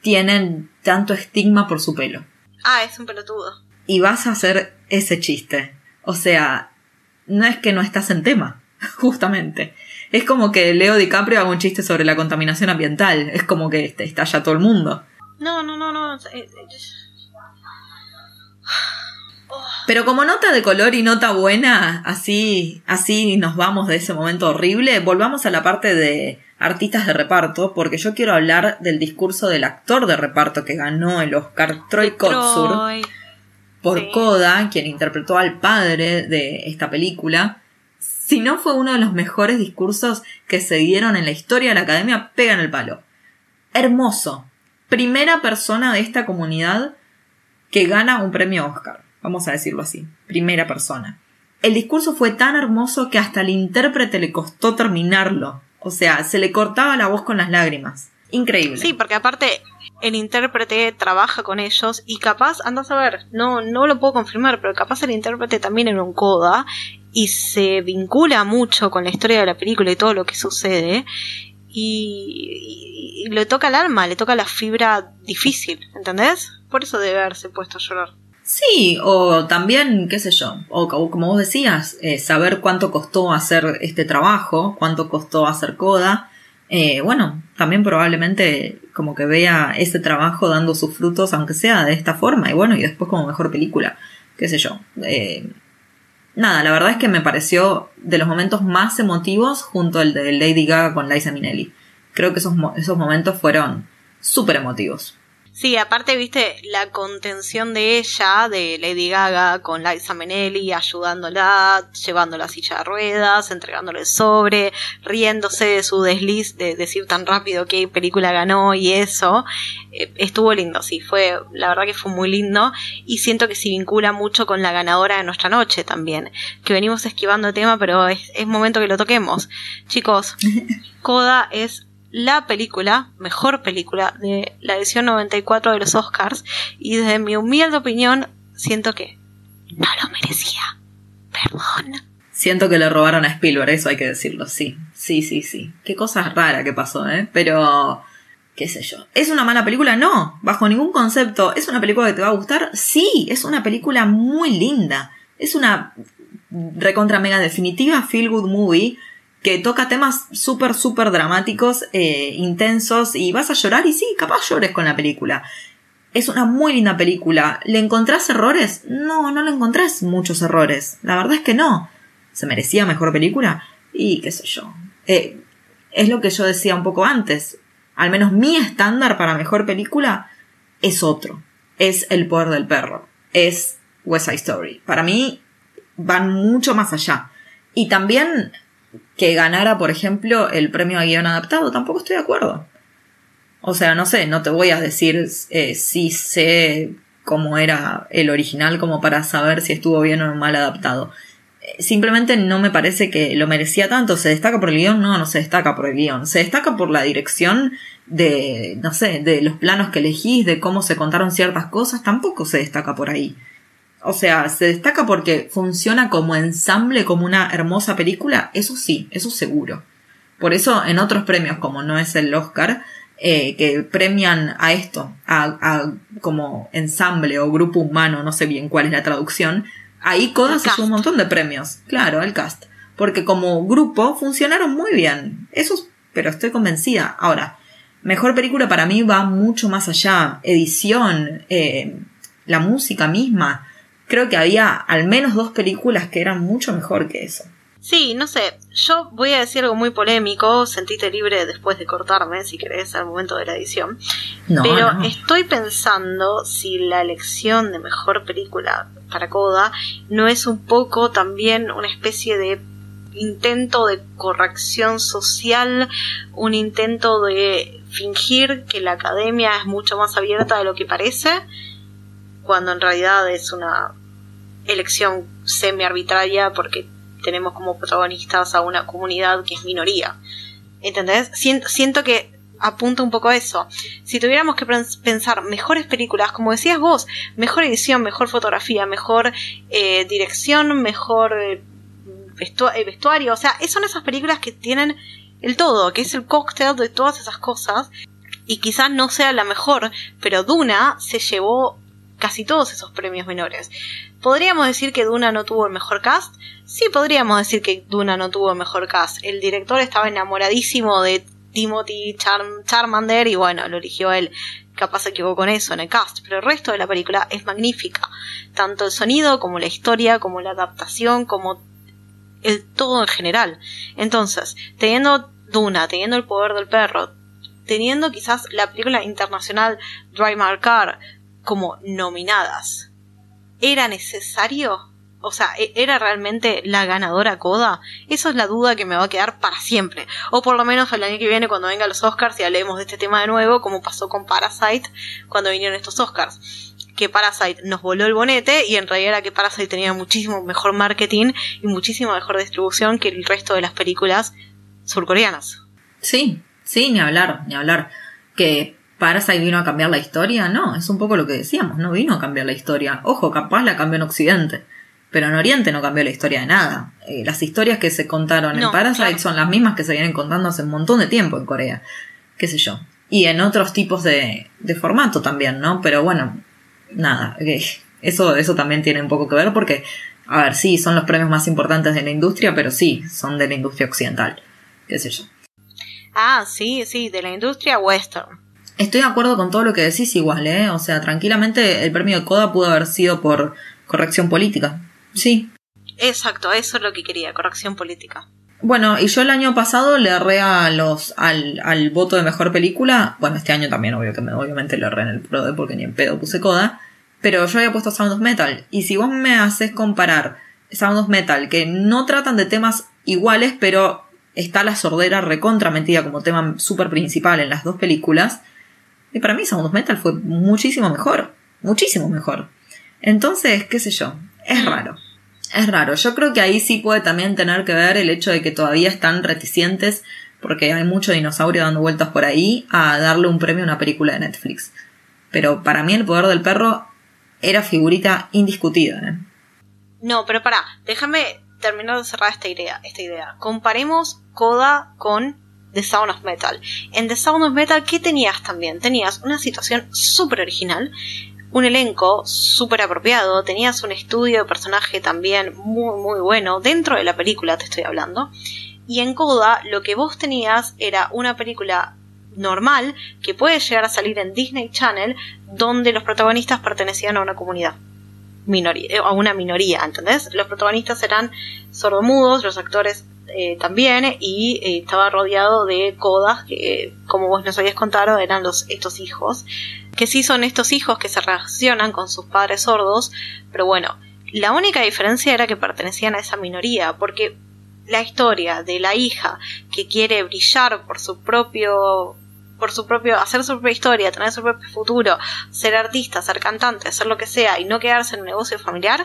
tienen tanto estigma por su pelo. Ah, es un pelotudo. Y vas a hacer ese chiste. O sea, no es que no estás en tema, [laughs] justamente. Es como que Leo DiCaprio haga un chiste sobre la contaminación ambiental. Es como que está ya todo el mundo. No, no, no, no. Pero como nota de color y nota buena, así, así nos vamos de ese momento horrible. Volvamos a la parte de artistas de reparto, porque yo quiero hablar del discurso del actor de reparto que ganó el Oscar Troy Kotsur por Coda, quien interpretó al padre de esta película. Si no fue uno de los mejores discursos que se dieron en la historia de la academia, pega en el palo. Hermoso, primera persona de esta comunidad que gana un premio Oscar. vamos a decirlo así, primera persona. El discurso fue tan hermoso que hasta el intérprete le costó terminarlo. O sea, se le cortaba la voz con las lágrimas. Increíble. Sí, porque aparte el intérprete trabaja con ellos y capaz, andas a ver, no, no lo puedo confirmar, pero capaz el intérprete también era un coda y se vincula mucho con la historia de la película y todo lo que sucede y, le toca el alma, le toca la fibra difícil, ¿entendés? Por eso debe haberse puesto a llorar. Sí, o también, qué sé yo, o como vos decías, eh, saber cuánto costó hacer este trabajo, cuánto costó hacer coda. Eh, bueno, también probablemente como que vea ese trabajo dando sus frutos, aunque sea de esta forma, y bueno, y después como mejor película, qué sé yo. Eh, nada, la verdad es que me pareció de los momentos más emotivos junto al de Lady Gaga con Liza Minnelli. Creo que esos, esos momentos fueron súper emotivos. Sí, aparte, viste, la contención de ella, de Lady Gaga, con Liza Minnelli, ayudándola, llevando la silla de ruedas, entregándole el sobre, riéndose de su desliz de decir tan rápido qué película ganó y eso. Eh, estuvo lindo, sí, fue, la verdad que fue muy lindo y siento que se vincula mucho con la ganadora de nuestra noche también, que venimos esquivando el tema, pero es, es momento que lo toquemos. Chicos, [laughs] Coda es la película, mejor película de la edición 94 de los Oscars y desde mi humilde opinión siento que no lo merecía. Perdón. Siento que le robaron a Spielberg, eso hay que decirlo, sí. Sí, sí, sí. Qué cosa rara que pasó, ¿eh? Pero qué sé yo. ¿Es una mala película? No, bajo ningún concepto. ¿Es una película que te va a gustar? Sí, es una película muy linda. Es una recontra mega definitiva feel good movie que toca temas súper, súper dramáticos, eh, intensos, y vas a llorar, y sí, capaz llores con la película. Es una muy linda película. ¿Le encontrás errores? No, no le encontrás muchos errores. La verdad es que no. ¿Se merecía mejor película? Y qué sé yo. Eh, es lo que yo decía un poco antes. Al menos mi estándar para mejor película es otro. Es El poder del perro. Es West Side Story. Para mí van mucho más allá. Y también que ganara, por ejemplo, el premio a guion adaptado. Tampoco estoy de acuerdo. O sea, no sé, no te voy a decir eh, si sé cómo era el original como para saber si estuvo bien o mal adaptado. Simplemente no me parece que lo merecía tanto. ¿Se destaca por el guion? No, no se destaca por el guion. Se destaca por la dirección de, no sé, de los planos que elegís, de cómo se contaron ciertas cosas. Tampoco se destaca por ahí. O sea, se destaca porque funciona como ensamble, como una hermosa película, eso sí, eso seguro. Por eso en otros premios, como no es el Oscar, eh, que premian a esto, a, como ensamble o grupo humano, no sé bien cuál es la traducción, ahí Codas hizo un montón de premios, claro, al cast. Porque como grupo funcionaron muy bien. Eso, pero estoy convencida. Ahora, mejor película para mí va mucho más allá. Edición, eh, la música misma creo que había al menos dos películas que eran mucho mejor que eso. Sí, no sé, yo voy a decir algo muy polémico, sentite libre después de cortarme si querés al momento de la edición. pero estoy pensando si la elección de mejor película para Coda no es un poco también una especie de intento de corrección social, un intento de fingir que la academia es mucho más abierta de lo que parece, cuando en realidad es una elección semi-arbitraria porque tenemos como protagonistas a una comunidad que es minoría. ¿Entendés? Siento, siento que apunta un poco a eso. Si tuviéramos que pensar mejores películas, como decías vos, mejor edición, mejor fotografía, mejor eh, dirección, mejor eh, eh, vestuario, o sea, son esas películas que tienen el todo, que es el cóctel de todas esas cosas. Y quizás no sea la mejor, pero Duna se llevó casi todos esos premios menores. ¿Podríamos decir que Duna no tuvo el mejor cast? Sí, podríamos decir que Duna no tuvo el mejor cast. El director estaba enamoradísimo de Timothy Charmander y bueno, lo eligió él. Capaz se equivocó con eso en el cast, pero el resto de la película es magnífica. Tanto el sonido como la historia, como la adaptación, como el todo en general. Entonces, teniendo Duna, teniendo el poder del perro, teniendo quizás la película internacional Drive My Car como nominadas ¿Era necesario? O sea, ¿e-, ¿era realmente la ganadora Coda? Esa es la duda que me va a quedar para siempre. O por lo menos el año que viene cuando vengan los Oscars y hablemos de este tema de nuevo, como pasó con Parasite cuando vinieron estos Oscars. que Parasite nos voló el bonete y en realidad era que Parasite tenía muchísimo mejor marketing y muchísima mejor distribución que el resto de las películas surcoreanas. Sí, sí, ni hablar, ni hablar. Que Parasite vino a cambiar la historia, no, es un poco lo que decíamos, no vino a cambiar la historia. Ojo, capaz la cambió en Occidente, pero en Oriente no cambió la historia de nada. Eh, las historias que se contaron en Parasite son las mismas que se vienen contando hace un montón de tiempo en Corea, qué sé yo. Y en otros tipos de, de formato también, ¿no? Pero bueno, nada, eso, eso también tiene un poco que ver porque, a ver, sí, son los premios más importantes de la industria, pero sí, son de la industria occidental, qué sé yo. Ah, sí, sí, de la industria western. Estoy de acuerdo con todo lo que decís igual, ¿eh? O sea, tranquilamente el premio de Coda pudo haber sido por corrección política. Sí. Exacto, eso es lo que quería, corrección política. Bueno, y yo el año pasado le erré a los, al, al voto de mejor película. Bueno, este año también, obvio que me, obviamente le erré en el PRODE porque ni en pedo puse coda. Pero yo había puesto Sound of Metal. Y si vos me haces comparar Sound of Metal, que no tratan de temas iguales, pero está la sordera recontra metida como tema súper principal en las dos películas. Y para mí Sound of Metal fue muchísimo mejor. Muchísimo mejor. Entonces, qué sé yo. Es raro es raro. Yo creo que ahí sí puede también tener que ver el hecho de que todavía están reticentes, porque hay mucho dinosaurio dando vueltas por ahí, a darle un premio a una película de Netflix. Pero para mí el poder del perro era figurita indiscutida. ¿eh? No, pero para, déjame terminar de cerrar esta idea, esta idea. Comparemos Coda con The Sound of Metal. En The Sound of Metal, ¿qué tenías también? Tenías una situación súper original un elenco súper apropiado, tenías un estudio de personaje también muy muy bueno, dentro de la película te estoy hablando, y en Coda lo que vos tenías era una película normal que puede llegar a salir en Disney Channel donde los protagonistas pertenecían a una comunidad minoría, a una minoría, ¿entendés? Los protagonistas eran sordomudos, los actores eh, también, y eh, estaba rodeado de codas que, como vos nos habías contado, eran los, estos hijos que sí son estos hijos que se relacionan con sus padres sordos, pero bueno, la única diferencia era que pertenecían a esa minoría, porque la historia de la hija que quiere brillar por su propio por su propio hacer su propia historia, tener su propio futuro, ser artista, ser cantante, hacer lo que sea y no quedarse en un negocio familiar,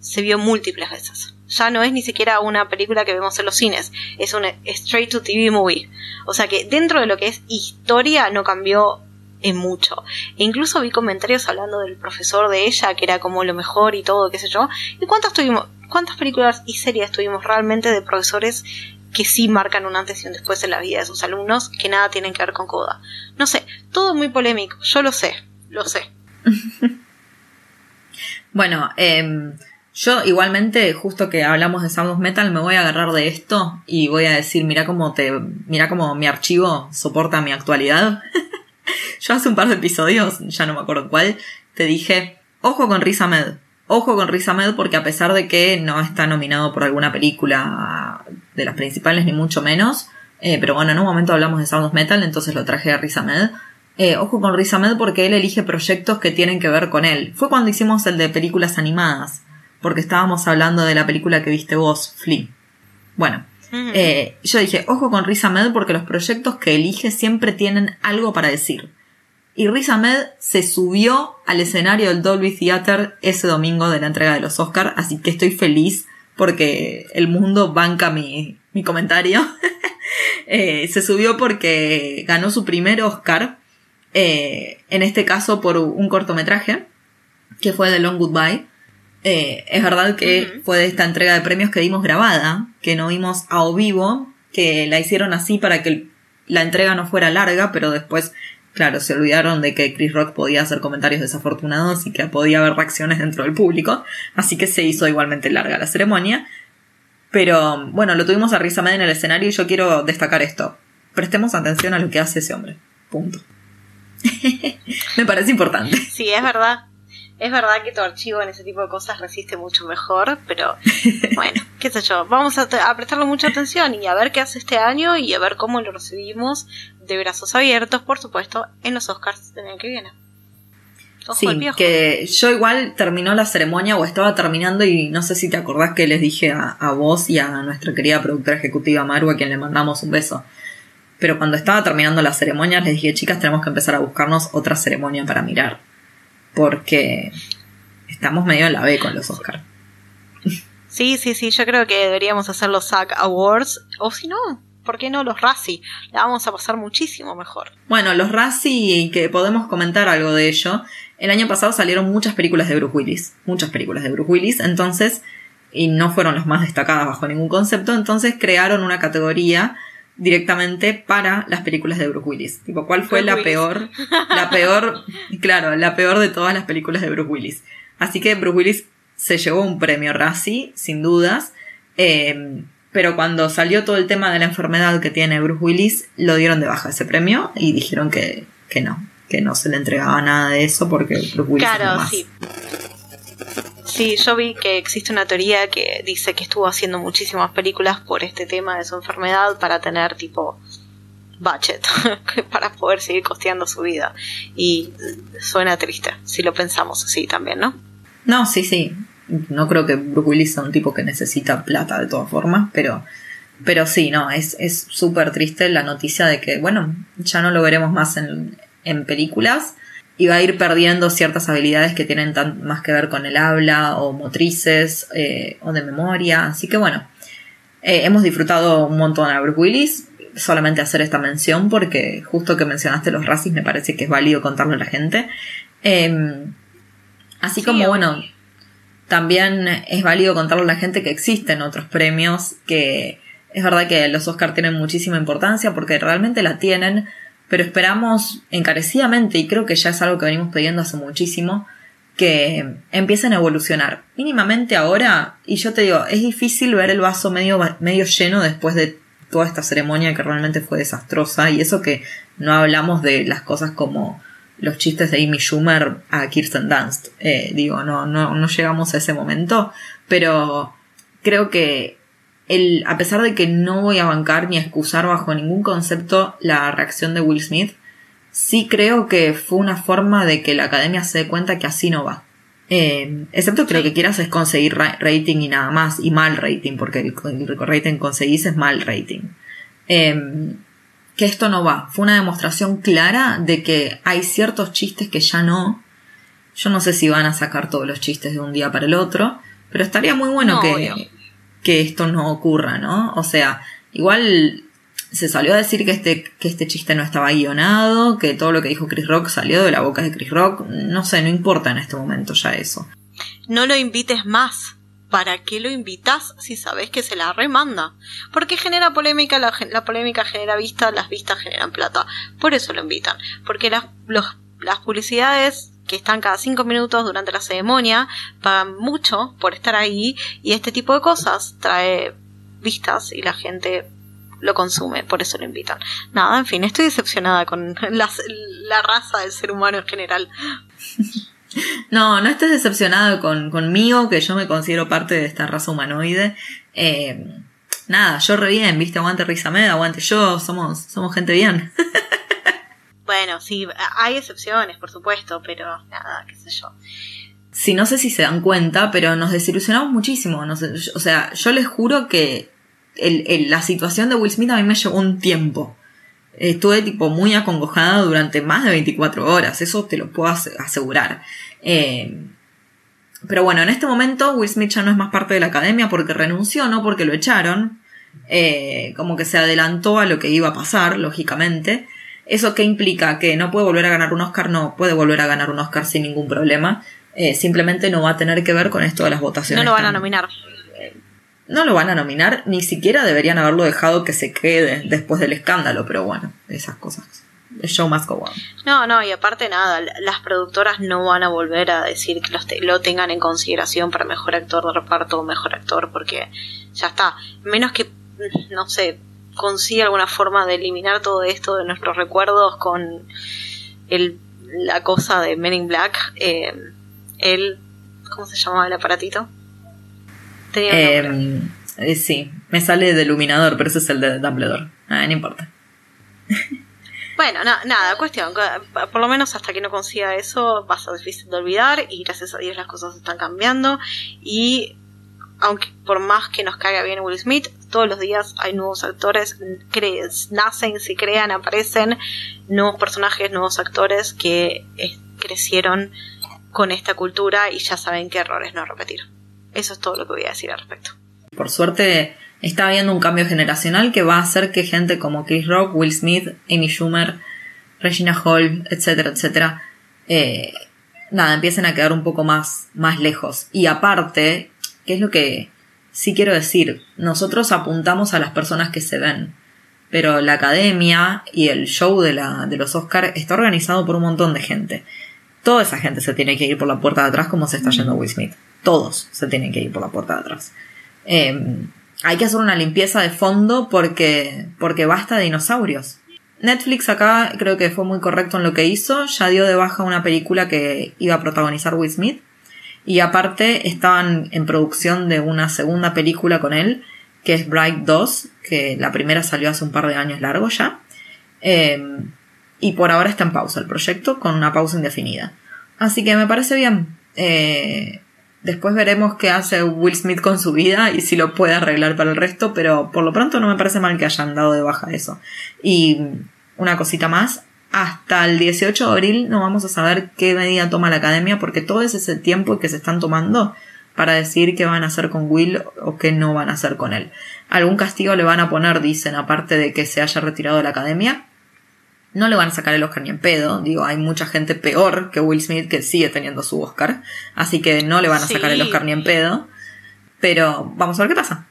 se vio múltiples veces. Ya no es ni siquiera una película que vemos en los cines, es un straight to TV movie. O sea que dentro de lo que es historia no cambió en mucho. E incluso vi comentarios hablando del profesor de ella, que era como lo mejor y todo, qué sé yo. ¿Y cuántas tuvimos, cuántas películas y series tuvimos realmente de profesores que sí marcan un antes y un después en la vida de sus alumnos, que nada tienen que ver con Coda? No sé, todo muy polémico, yo lo sé, lo sé. [laughs] bueno, em, yo igualmente, justo que hablamos de Sound of Metal, me voy a agarrar de esto y voy a decir, mira cómo te, mira cómo mi archivo soporta mi actualidad. [laughs] Yo hace un par de episodios, ya no me acuerdo cuál, te dije, ojo con Riz Ahmed. Ojo con Riz Ahmed porque a pesar de que no está nominado por alguna película de las principales ni mucho menos, eh, pero bueno, en un momento hablamos de Sound of Metal, entonces lo traje a Riz Ahmed. Eh, ojo con Riz Ahmed porque él elige proyectos que tienen que ver con él. Fue cuando hicimos el de películas animadas, porque estábamos hablando de la película que viste vos, Flea. Bueno, eh, yo dije, ojo con Riz Ahmed porque los proyectos que elige siempre tienen algo para decir. Y Riz Ahmed se subió al escenario del Dolby Theater ese domingo de la entrega de los Oscars, así que estoy feliz porque el mundo banca mi, mi comentario. [laughs] Eh, se subió porque ganó su primer Oscar, eh, en este caso por un cortometraje, que fue The Long Goodbye. Eh, es verdad que fue de esta entrega de premios que dimos grabada, que no vimos a o vivo, que la hicieron así para que la entrega no fuera larga, pero después, claro, se olvidaron de que Chris Rock podía hacer comentarios desafortunados y que podía haber reacciones dentro del público, así que se hizo igualmente larga la ceremonia. Pero bueno, lo tuvimos a Risa en el escenario y yo quiero destacar esto. Prestemos atención a lo que hace ese hombre. Punto. [laughs] Me parece importante. Sí, es verdad. Es verdad que tu archivo en ese tipo de cosas resiste mucho mejor, pero [laughs] bueno, qué sé yo, vamos a, prestarle mucha atención y a ver qué hace este año y a ver cómo lo recibimos de brazos abiertos, por supuesto, en los Oscars del año que viene. sí, que yo igual terminó la ceremonia o estaba terminando y no sé si te acordás que les dije a, a vos y a nuestra querida productora ejecutiva Maru, a quien le mandamos un beso. Pero cuando estaba terminando la ceremonia les dije, chicas, tenemos que empezar a buscarnos otra ceremonia para mirar porque estamos medio en la B con los Oscars. Sí, sí, sí, yo creo que deberíamos hacer los SAG Awards, o si no, ¿por qué no los Razzie? La vamos a pasar muchísimo mejor. Bueno, los Razzie, que podemos comentar algo de ello. El año pasado salieron muchas películas de Bruce Willis, muchas películas de Bruce Willis, entonces, y no fueron las más destacadas bajo ningún concepto, entonces crearon una categoría directamente para las películas de Bruce Willis. Tipo, ¿cuál fue la peor, la peor, [laughs] claro, la peor de todas las películas de Bruce Willis? Así que Bruce Willis se llevó un premio Razzie, sin dudas. Eh, pero cuando salió todo el tema de la enfermedad que tiene Bruce Willis, lo dieron de baja ese premio y dijeron que, que no, que no se le entregaba nada de eso porque Bruce Willis claro, sí. Sí, yo vi que existe una teoría que dice que estuvo haciendo muchísimas películas por este tema de su enfermedad para tener tipo budget [laughs] para poder seguir costeando su vida. Y suena triste, si lo pensamos así también, ¿no? No, sí, sí. No creo que Bruce Willis sea un tipo que necesita plata de todas formas, pero, pero sí, no, es súper triste la noticia de que, bueno, ya no lo veremos más en, en películas y va a ir perdiendo ciertas habilidades que tienen tan, más que ver con el habla o motrices eh, o de memoria. Así que bueno, eh, hemos disfrutado un montón a Bruce Willis. Solamente hacer esta mención porque justo que mencionaste los racis me parece que es válido contarlo a la gente. Em, Así como, bueno, también es válido contarle a la gente que existen otros premios que es verdad que los Oscars tienen muchísima importancia porque realmente la tienen, pero esperamos encarecidamente, y creo que ya es algo que venimos pidiendo hace muchísimo, que empiecen a evolucionar. Mínimamente ahora, y yo te digo, es difícil ver el vaso medio, medio lleno después de toda esta ceremonia que realmente fue desastrosa, y eso que no hablamos de las cosas como los chistes de Amy Schumer a Kirsten Dunst. Eh, digo, no, no, no llegamos a ese momento, pero creo que el, a pesar de que no voy a bancar ni a excusar bajo ningún concepto la reacción de Will Smith, sí creo que fue una forma de que la academia se dé cuenta que así no va. Eh, excepto que lo que quieras es conseguir rating y nada más, y mal rating, porque el, el rating conseguís es mal rating. Eh, que esto no va. Fue una demostración clara de que hay ciertos chistes que ya no. Yo no sé si van a sacar todos los chistes de un día para el otro, pero estaría muy bueno que, que esto no ocurra, ¿no? O sea, igual se salió a decir que este, que este chiste no estaba guionado, que todo lo que dijo Chris Rock salió de la boca de Chris Rock. No sé, no importa en este momento ya eso. No lo invites más. ¿para qué lo invitas si sabes que se la remanda? Porque genera polémica, la, polémica genera vista, las vistas generan plata. Por eso lo invitan. Porque las, las publicidades que están cada cinco minutos durante la ceremonia pagan mucho por estar ahí y este tipo de cosas trae vistas y la gente lo consume, por eso lo invitan. Nada, en fin, estoy decepcionada con [laughs] la raza del ser humano en general. [laughs] No, no estés decepcionado con, conmigo, que yo me considero parte de esta raza humanoide. Eh, nada, yo re bien, viste, aguante Rizamed, aguante yo, somos, somos gente bien. [laughs] bueno, sí, hay excepciones, por supuesto, pero nada, qué sé yo. Sí, no sé si se dan cuenta, pero nos desilusionamos muchísimo. o sea, yo les juro que la situación de Will Smith a mí me llevó un tiempo. Estuve tipo muy acongojada durante más de 24 horas, eso te lo puedo asegurar. Eh, pero bueno, en este momento Will Smith ya no es más parte de la academia porque renunció, no porque lo echaron. Eh, como que se adelantó a lo que iba a pasar, lógicamente. ¿Eso qué implica? Que no puede volver a ganar un Oscar, no puede volver a ganar un Oscar sin ningún problema. Eh, simplemente no va a tener que ver con esto de las votaciones. No lo van a nominar. no lo van a nominar, ni siquiera deberían haberlo dejado que se quede después del escándalo, pero bueno, esas cosas show must go on. No, no, y aparte nada, las productoras no van a volver a decir que lo tengan en consideración para mejor actor de reparto o mejor actor, porque ya está. Menos que, no sé, consiga alguna forma de eliminar todo esto de nuestros recuerdos con el, la cosa de Men in Black. Eh, el, ¿Cómo se llamaba el aparatito? Tenía em, eh, sí, me sale de iluminador, pero ese es el de Dumbledore. Ah, no importa. Bueno, nada, cuestión. Por lo menos hasta que no consiga eso va a ser difícil de olvidar y gracias a Dios las cosas están cambiando y aunque por más que nos caiga bien Will Smith, todos los días hay nuevos actores, nacen, se crean, aparecen nuevos personajes, nuevos actores que crecieron con esta cultura y ya saben qué errores no repetir. Eso es todo lo que voy a decir al respecto. Por suerte está habiendo un cambio generacional que va a hacer que gente como Chris Rock, Will Smith, Amy Schumer, Regina Hall, etcétera, etcétera, eh, nada, empiecen a quedar un poco más, más lejos. Y aparte, ¿qué es lo que sí quiero decir? Nosotros apuntamos a las personas que se ven, pero la academia y el show de, la, de los Oscars está organizado por un montón de gente. Toda esa gente se tiene que ir por la puerta de atrás como se está yendo Will Smith. Todos se tienen que ir por la puerta de atrás. Em, hay que hacer una limpieza de fondo porque, porque basta de dinosaurios. Netflix acá creo que fue muy correcto en lo que hizo, ya dio de baja una película que iba a protagonizar Will Smith y aparte estaban en producción de una segunda película con él que es Bright 2, que la primera salió hace un par de años largo ya. Em, y por ahora está en pausa el proyecto, con una pausa indefinida. Así que me parece bien. Eh, después veremos qué hace Will Smith con su vida y si lo puede arreglar para el resto, pero por lo pronto no me parece mal que hayan dado de baja eso. Y una cosita más, hasta el 18 de abril no vamos a saber qué medida toma la academia porque todo es ese tiempo que se están tomando para decir qué van a hacer con Will o qué no van a hacer con él. Algún castigo le van a poner, dicen, aparte de que se haya retirado de la academia. No le van a sacar el Oscar ni en pedo. Digo, hay mucha gente peor que Will Smith que sigue teniendo su Oscar. Así que no le van a sacar el Oscar ni en pedo. Pero vamos a ver qué pasa.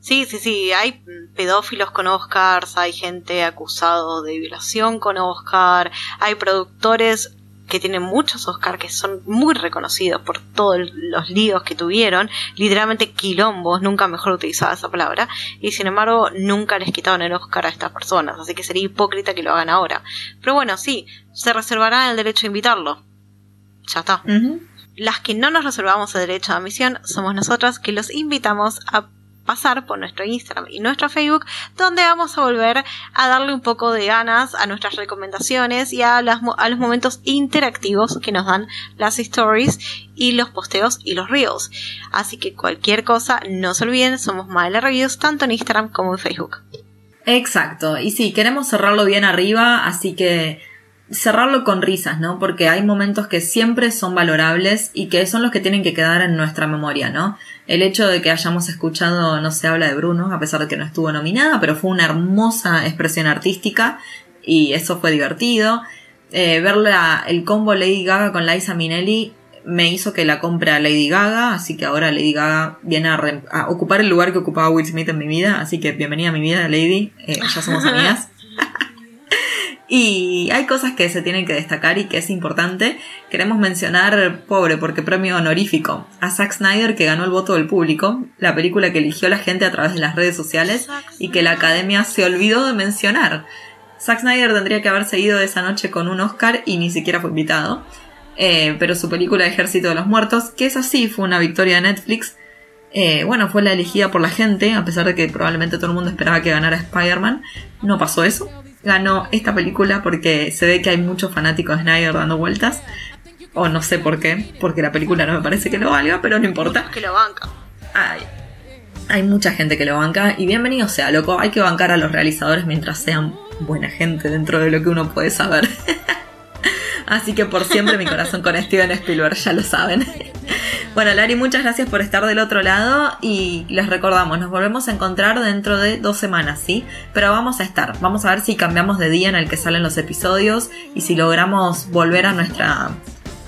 Sí, sí, sí, hay pedófilos con Oscars, hay gente acusado de violación con Oscar, hay productores que tienen muchos Oscars que son muy reconocidos por todos los líos que tuvieron, literalmente quilombos, nunca mejor utilizada esa palabra, y sin embargo nunca les quitaron el Oscar a estas personas, así que sería hipócrita que lo hagan ahora. Pero bueno, sí, se reservará el derecho a invitarlo. Ya está. Las que no nos reservamos el derecho a admisión somos nosotras que los invitamos a pasar por nuestro Instagram y nuestro Facebook, donde vamos a volver a darle un poco de ganas a nuestras recomendaciones y a, los momentos interactivos que nos dan las stories y los posteos y los reels. Así que cualquier cosa, no se olviden, somos Maela Reviews tanto en Instagram como en Facebook. Exacto, y sí, queremos cerrarlo bien arriba, así que cerrarlo con risas, ¿no? Porque hay momentos que siempre son valorables y que son los que tienen que quedar en nuestra memoria, ¿no? El hecho de que hayamos escuchado No se habla de Bruno, a pesar de que no estuvo nominada, pero fue una hermosa expresión artística y eso fue divertido. Eh, ver el combo Lady Gaga con Liza Minnelli me hizo que la compre a Lady Gaga, así que ahora Lady Gaga viene a, ocupar el lugar que ocupaba Will Smith en mi vida, así que bienvenida a mi vida, Lady, eh, ya somos amigas. [laughs] Y hay cosas que se tienen que destacar y que es importante. Queremos mencionar, pobre, porque premio honorífico, a Zack Snyder que ganó el voto del público, la película que eligió la gente a través de las redes sociales y que la academia se olvidó de mencionar. Zack Snyder tendría que haber seguido esa noche con un Oscar y ni siquiera fue invitado. Eh, pero su película Ejército de los Muertos, que es así, fue una victoria de Netflix, eh, bueno, fue la elegida por la gente, a pesar de que probablemente todo el mundo esperaba que ganara Spider-Man. No pasó eso ganó esta película porque se ve que hay muchos fanáticos de Snyder dando vueltas. O no sé por qué, porque la película no me parece que lo valga, pero no importa. que lo banca. hay mucha gente que lo banca y bienvenido sea, loco. Hay que bancar a los realizadores mientras sean buena gente dentro de lo que uno puede saber. [laughs] Así que por siempre mi corazón con Steven Spielberg, ya lo saben. Bueno, Lari, muchas gracias por estar del otro lado y les recordamos, nos volvemos a encontrar dentro de dos semanas, ¿sí? Pero vamos a estar, vamos a ver si cambiamos de día en el que salen los episodios y si logramos volver a nuestra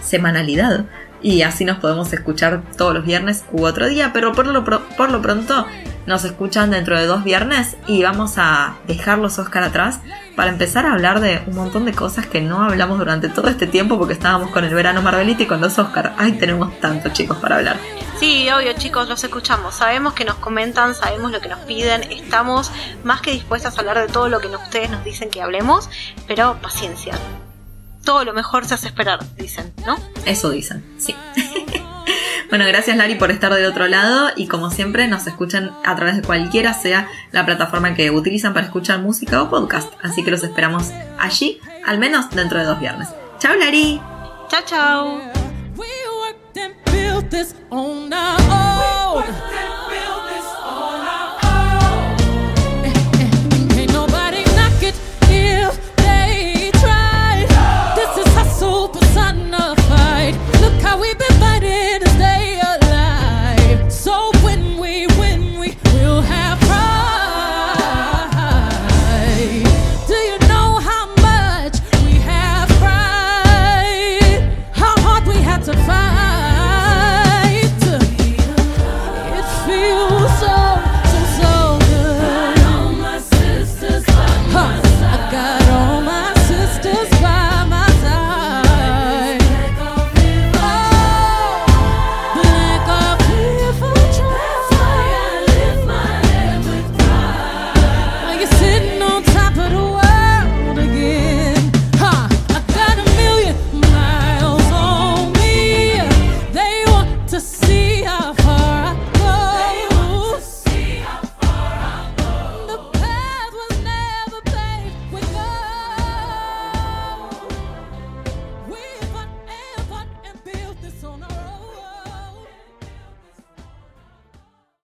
semanalidad y así nos podemos escuchar todos los viernes u otro día, pero por lo, por lo pronto nos escuchan dentro de dos viernes y vamos a dejar los Oscar atrás para empezar a hablar de un montón de cosas que no hablamos durante todo este tiempo porque estábamos con el verano Marvelita y con los Oscar. Ay, tenemos tanto chicos para hablar. Sí, obvio chicos, los escuchamos. Sabemos que nos comentan, sabemos lo que nos piden, estamos más que dispuestas a hablar de todo lo que ustedes nos dicen que hablemos, pero paciencia todo lo mejor se hace esperar, dicen, ¿no? Eso dicen, sí. [laughs] bueno, gracias Lari por estar del otro lado y como siempre nos escuchan a través de cualquiera sea la plataforma que utilizan para escuchar música o podcast. Así que los esperamos allí, al menos dentro de dos viernes. Chao Lari. Chao, chao.